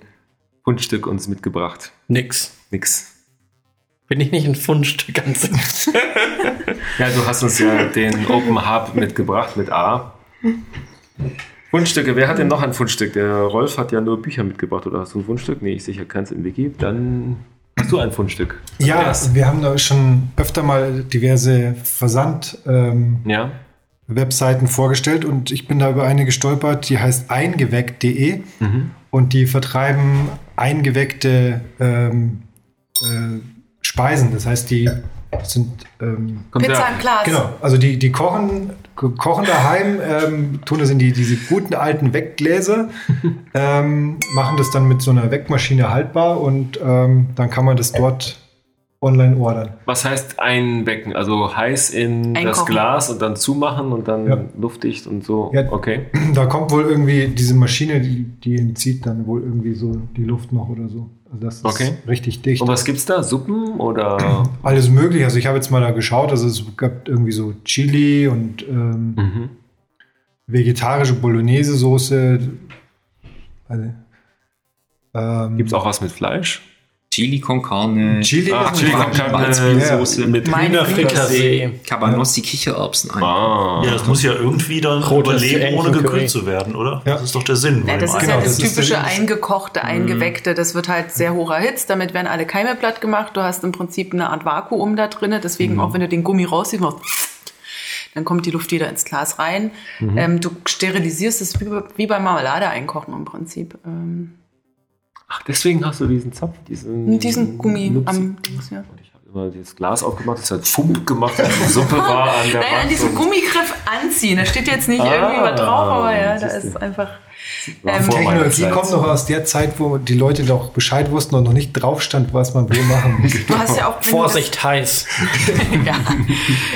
Fundstück uns mitgebracht? Nix. Nix. Bin ich nicht ein Fundstück ganz. Ja, du hast uns ja den Open Hub mitgebracht mit A. Fundstücke, wer hat denn noch ein Fundstück? Der Rolf hat ja nur Bücher mitgebracht, oder hast du ein Fundstück? Nee, ich sicher keins im Wiki. Dann hast du ein Fundstück. Ja, Andreas. wir haben da schon öfter mal diverse Versand-Webseiten Ja. vorgestellt und ich bin da über eine gestolpert, die heißt eingeweckt.de Mhm. und die vertreiben eingeweckte ähm, äh, Speisen. Das heißt, die sind ähm, Pizza im Glas. Genau, also die, die kochen, ko- kochen daheim, ähm, tun das in die, diese guten alten Weggläser, ähm, machen das dann mit so einer Wegmaschine haltbar und ähm, dann kann man das dort online ordern. Was heißt einwecken? Also heiß in das Einkochen. Glas und dann zumachen und dann Ja. luftdicht und so. Ja. Okay. Da kommt wohl irgendwie diese Maschine, die, die entzieht dann wohl irgendwie so die Luft noch oder so. Also das ist Okay. richtig dicht. Und was gibt's da? Suppen oder? Alles möglich. Also ich habe jetzt mal da geschaut, also es gab irgendwie so Chili und ähm, Mhm. vegetarische Bolognese-Soße. Also, ähm, Gibt's auch was mit Fleisch? Chili con Carne, Chili, Ah, Chili con Carne Malzbiensoße, mit Hühnerfrikassee. Cabanossi Kichererbsen ein. Ah. Ja, das muss ja irgendwie dann Rotes überleben, ohne gekühlt zu werden, oder? Ja. Das ist doch der Sinn. Ja, bei das ist Genau, ja das das typische der- eingekochte, eingeweckte. Das wird halt sehr hoch erhitzt. Damit werden alle Keime platt gemacht. Du hast im Prinzip eine Art Vakuum da drin. Deswegen auch wenn du den Gummi rausziehst, machst dann kommt die Luft wieder ins Glas rein. Ähm, du sterilisierst es wie, bei- wie beim Marmelade einkochen im Prinzip. Ähm, Ach, deswegen hast du diesen Zapf, diesen, mit diesem Gummi Nupsi- am Dings, ja. Und ich habe immer dieses Glas aufgemacht, das hat Fump gemacht, als die Suppe war an der Nein, Wand. an diesem Gummigriff anziehen. Da steht jetzt nicht Ah, irgendwie was drauf, aber ja, da ist einfach. Ähm, Technologie kommt noch aus der Zeit, wo die Leute doch Bescheid wussten und noch nicht drauf stand, was man wo machen muss. Du hast ja auch. Vorsicht, heiß. Das, ja.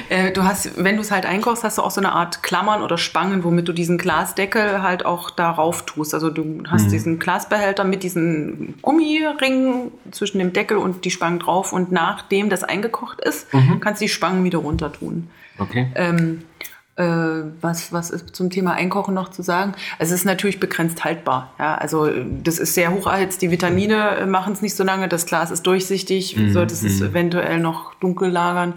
Äh, du hast, wenn du es halt einkochst, hast du auch so eine Art Klammern oder Spangen, womit du diesen Glasdeckel halt auch darauf tust. Also du hast diesen Glasbehälter mit diesen Gummiringen zwischen dem Deckel und die Spangen drauf und nachdem das eingekocht ist, kannst du die Spangen wieder runter tun. Okay. Ähm, äh, was, was ist zum Thema Einkochen noch zu sagen? Also es ist natürlich begrenzt haltbar. Ja, also äh, das ist sehr hoch erhitzt. Die Vitamine äh, machen es nicht so lange. Das Glas ist durchsichtig. Du solltest es eventuell noch dunkel lagern.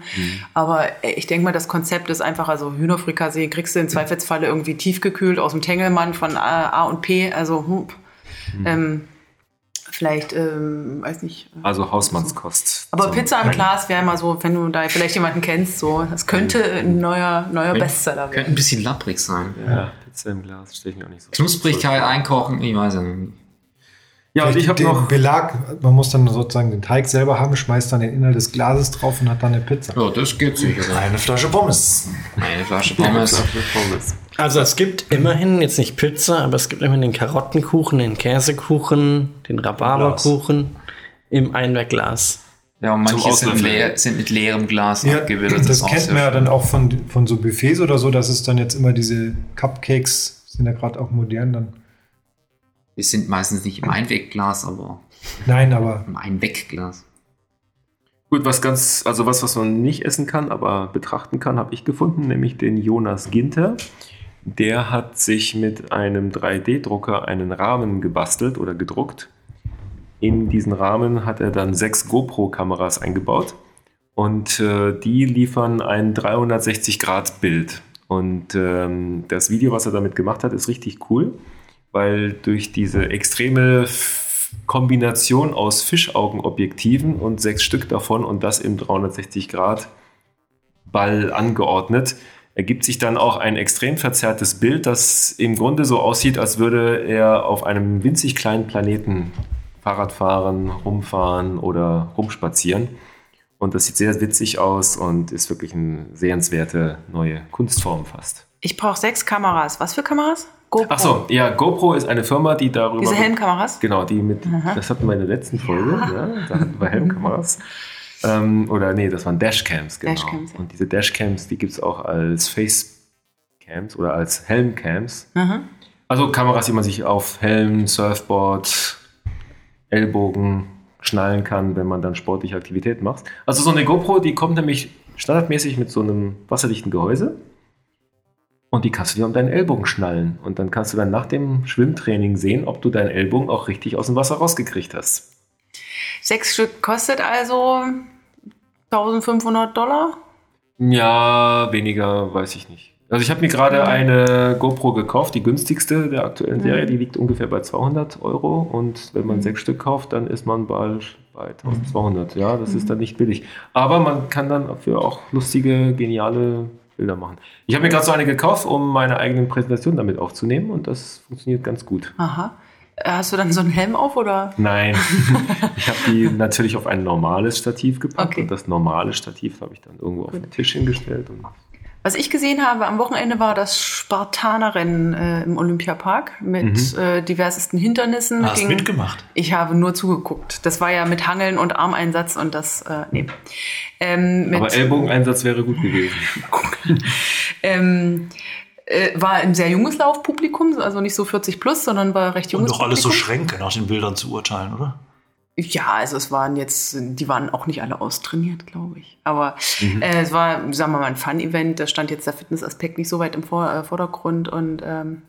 Aber äh, ich denke mal, das Konzept ist einfach, also Hühnerfrikassee kriegst du im Zweifelsfalle irgendwie tiefgekühlt aus dem Tengelmann von A, A und P. Also hm, ähm, vielleicht, ähm, weiß nicht. Also Hausmannskost. Aber Pizza im Glas wäre mal so, wenn du da vielleicht jemanden kennst, so, das könnte ein neuer, neuer Bestseller Könnte werden. ein bisschen lapprig sein. Ja, Pizza im Glas stelle ich mir auch nicht so. Knusprigkeit einkochen, ich weiß ja nicht. Ja, und ich habe noch. Belag, man muss dann sozusagen den Teig selber haben, schmeißt dann den Inhalt des Glases drauf und hat dann eine Pizza. Ja, das geht sicher. Eine Flasche Pommes. Eine Flasche Pommes. Pommes. Also es gibt immerhin, jetzt nicht Pizza, aber es gibt immerhin den Karottenkuchen, den Käsekuchen, den Rhabarberkuchen im Einwegglas. Ja, und manche sind, leer, sind mit leerem Glas Ja, abgebildet. das auch kennt man ja dann auch von, von so Buffets oder so, dass es dann jetzt immer diese Cupcakes sind ja gerade auch modern dann. Die sind meistens nicht im Einwegglas, aber Nein, aber im Einwegglas. Gut, was ganz, also was, was man nicht essen kann, aber betrachten kann, habe ich gefunden, nämlich den Jonas Ginter. Der hat sich mit einem 3D-Drucker einen Rahmen gebastelt oder gedruckt. In diesen Rahmen hat er dann sechs GoPro-Kameras eingebaut und äh, die liefern ein 360-Grad-Bild. Und ähm, das Video, was er damit gemacht hat, ist richtig cool, weil durch diese extreme Kombination aus Fischaugenobjektiven und sechs Stück davon und das im 360-Grad-Ball angeordnet, ergibt sich dann auch ein extrem verzerrtes Bild, das im Grunde so aussieht, als würde er auf einem winzig kleinen Planeten Fahrrad fahren, rumfahren oder rumspazieren. Und das sieht sehr witzig aus und ist wirklich eine sehenswerte neue Kunstform fast. Ich brauche sechs Kameras. Was für Kameras? GoPro. Ach so, ja, GoPro ist eine Firma, die darüber. Diese Helmkameras? Genau, die mit. Das hatten wir in der letzten Folge. Ja, da hatten wir Helmkameras. Ähm, oder nee, das waren Dashcams, genau. Dashcams, ja. Und diese Dashcams, die gibt es auch als Facecams oder als Helmcams. Also Kameras, die man sich auf Helm, Surfboard, Ellbogen schnallen kann, wenn man dann sportliche Aktivität macht. Also so eine GoPro, die kommt nämlich standardmäßig mit so einem wasserdichten Gehäuse. Und die kannst du dir um deinen Ellbogen schnallen. Und dann kannst du dann nach dem Schwimmtraining sehen, ob du deinen Ellbogen auch richtig aus dem Wasser rausgekriegt hast. Sechs Stück kostet also 1500 Dollar. Ja, weniger weiß ich nicht. Also ich habe mir gerade eine GoPro gekauft, die günstigste der aktuellen Serie, die liegt ungefähr bei 200 Euro und wenn man sechs Stück kauft, dann ist man bald bei 1200. Ja, das ist dann nicht billig. Aber man kann dann dafür auch lustige, geniale Bilder machen. Ich habe mir gerade so eine gekauft, um meine eigenen Präsentationen damit aufzunehmen und das funktioniert ganz gut. Aha. Hast du dann so einen Helm auf oder? Nein, ich habe die natürlich auf ein normales Stativ gepackt Okay. und das normale Stativ habe ich dann irgendwo auf den Tisch hingestellt. Und Was ich gesehen habe am Wochenende war das Spartanerrennen äh, im Olympiapark mit äh, diversesten Hindernissen. Hast Ging- mitgemacht. Ich habe nur zugeguckt. Das war ja mit Hangeln und Armeinsatz und das, äh, nee. Ähm, mit, Aber Ellbogeneinsatz wäre gut gewesen. ähm, äh, war ein sehr junges Laufpublikum, also nicht so 40 plus, sondern war recht Und junges doch alles so Publikum. Schränke nach den Bildern zu urteilen, oder? Ja, also es waren jetzt, die waren auch nicht alle austrainiert, glaube ich. Aber Mhm. äh, es war, sagen wir mal, ein Fun-Event. Da stand jetzt der Fitnessaspekt nicht so weit im Vor äh, Vordergrund und ähm,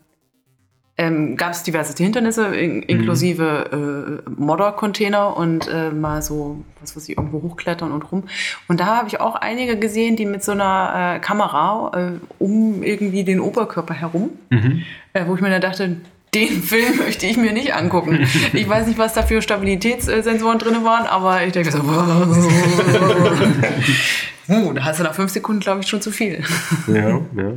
ähm, gab es diverse Hindernisse, in, inklusive äh, Modder-Container und äh, mal so, was weiß ich, irgendwo hochklettern und rum. Und da habe ich auch einige gesehen, die mit so einer äh, Kamera äh, um irgendwie den Oberkörper herum, äh, wo ich mir dann dachte, den Film möchte ich mir nicht angucken. Ich weiß nicht, was da für Stabilitätssensoren drin waren, aber ich denke so, uh, da hast du nach fünf Sekunden, glaube ich, schon zu viel. Ja, ja.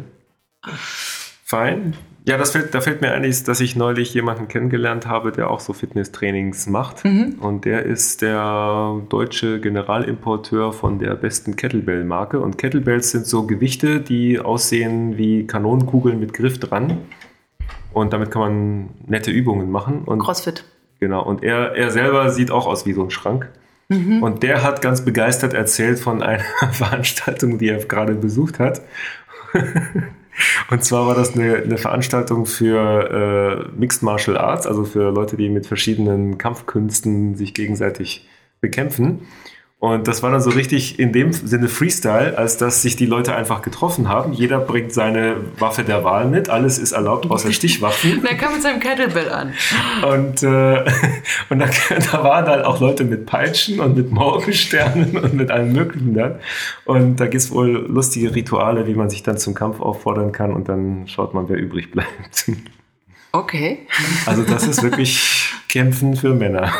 Fein. Ja, das fällt, da fällt mir ein, dass ich neulich jemanden kennengelernt habe, der auch so Fitnesstrainings macht. Und der ist der deutsche Generalimporteur von der besten Kettlebell-Marke. Und Kettlebells sind so Gewichte, die aussehen wie Kanonenkugeln mit Griff dran. Und damit kann man nette Übungen machen. Und Crossfit. Genau, und er, er selber sieht auch aus wie so ein Schrank. Und der hat ganz begeistert erzählt von einer Veranstaltung, die er gerade besucht hat. Und zwar war das eine, eine Veranstaltung für äh, Mixed Martial Arts, also für Leute, die mit verschiedenen Kampfkünsten sich gegenseitig bekämpfen. Und das war dann so richtig in dem Sinne Freestyle, als dass sich die Leute einfach getroffen haben. Jeder bringt seine Waffe der Wahl mit, alles ist erlaubt außer Stichwaffen. Und er kam mit seinem Kettlebell an. Und, äh, und da, da waren halt auch Leute mit Peitschen und mit Morgensternen und mit allem Möglichen dann. Und da gibt es wohl lustige Rituale, wie man sich dann zum Kampf auffordern kann und dann schaut man, wer übrig bleibt. Okay. Also das ist wirklich Kämpfen für Männer.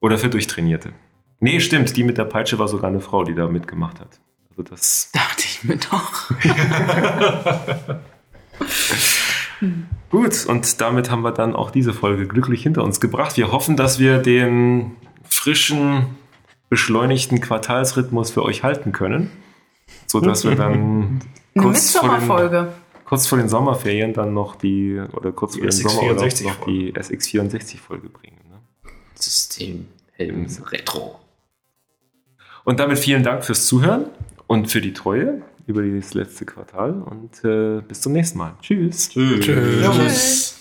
Oder für Durchtrainierte. Nee, stimmt, die mit der Peitsche war sogar eine Frau, die da mitgemacht hat. Also das Dachte ich mir doch. Gut, und damit haben wir dann auch diese Folge glücklich hinter uns gebracht. Wir hoffen, dass wir den frischen, beschleunigten Quartalsrhythmus für euch halten können, sodass wir dann Eine kurz vor, den, kurz vor den Sommerferien dann noch die, oder kurz Die vor den Sommerurlaub SX64 noch die SX64-Folge bringen. Ne? System Helm Retro. Und damit vielen Dank fürs Zuhören und für die Treue über das letzte Quartal und äh, bis zum nächsten Mal. Tschüss. Tschüss.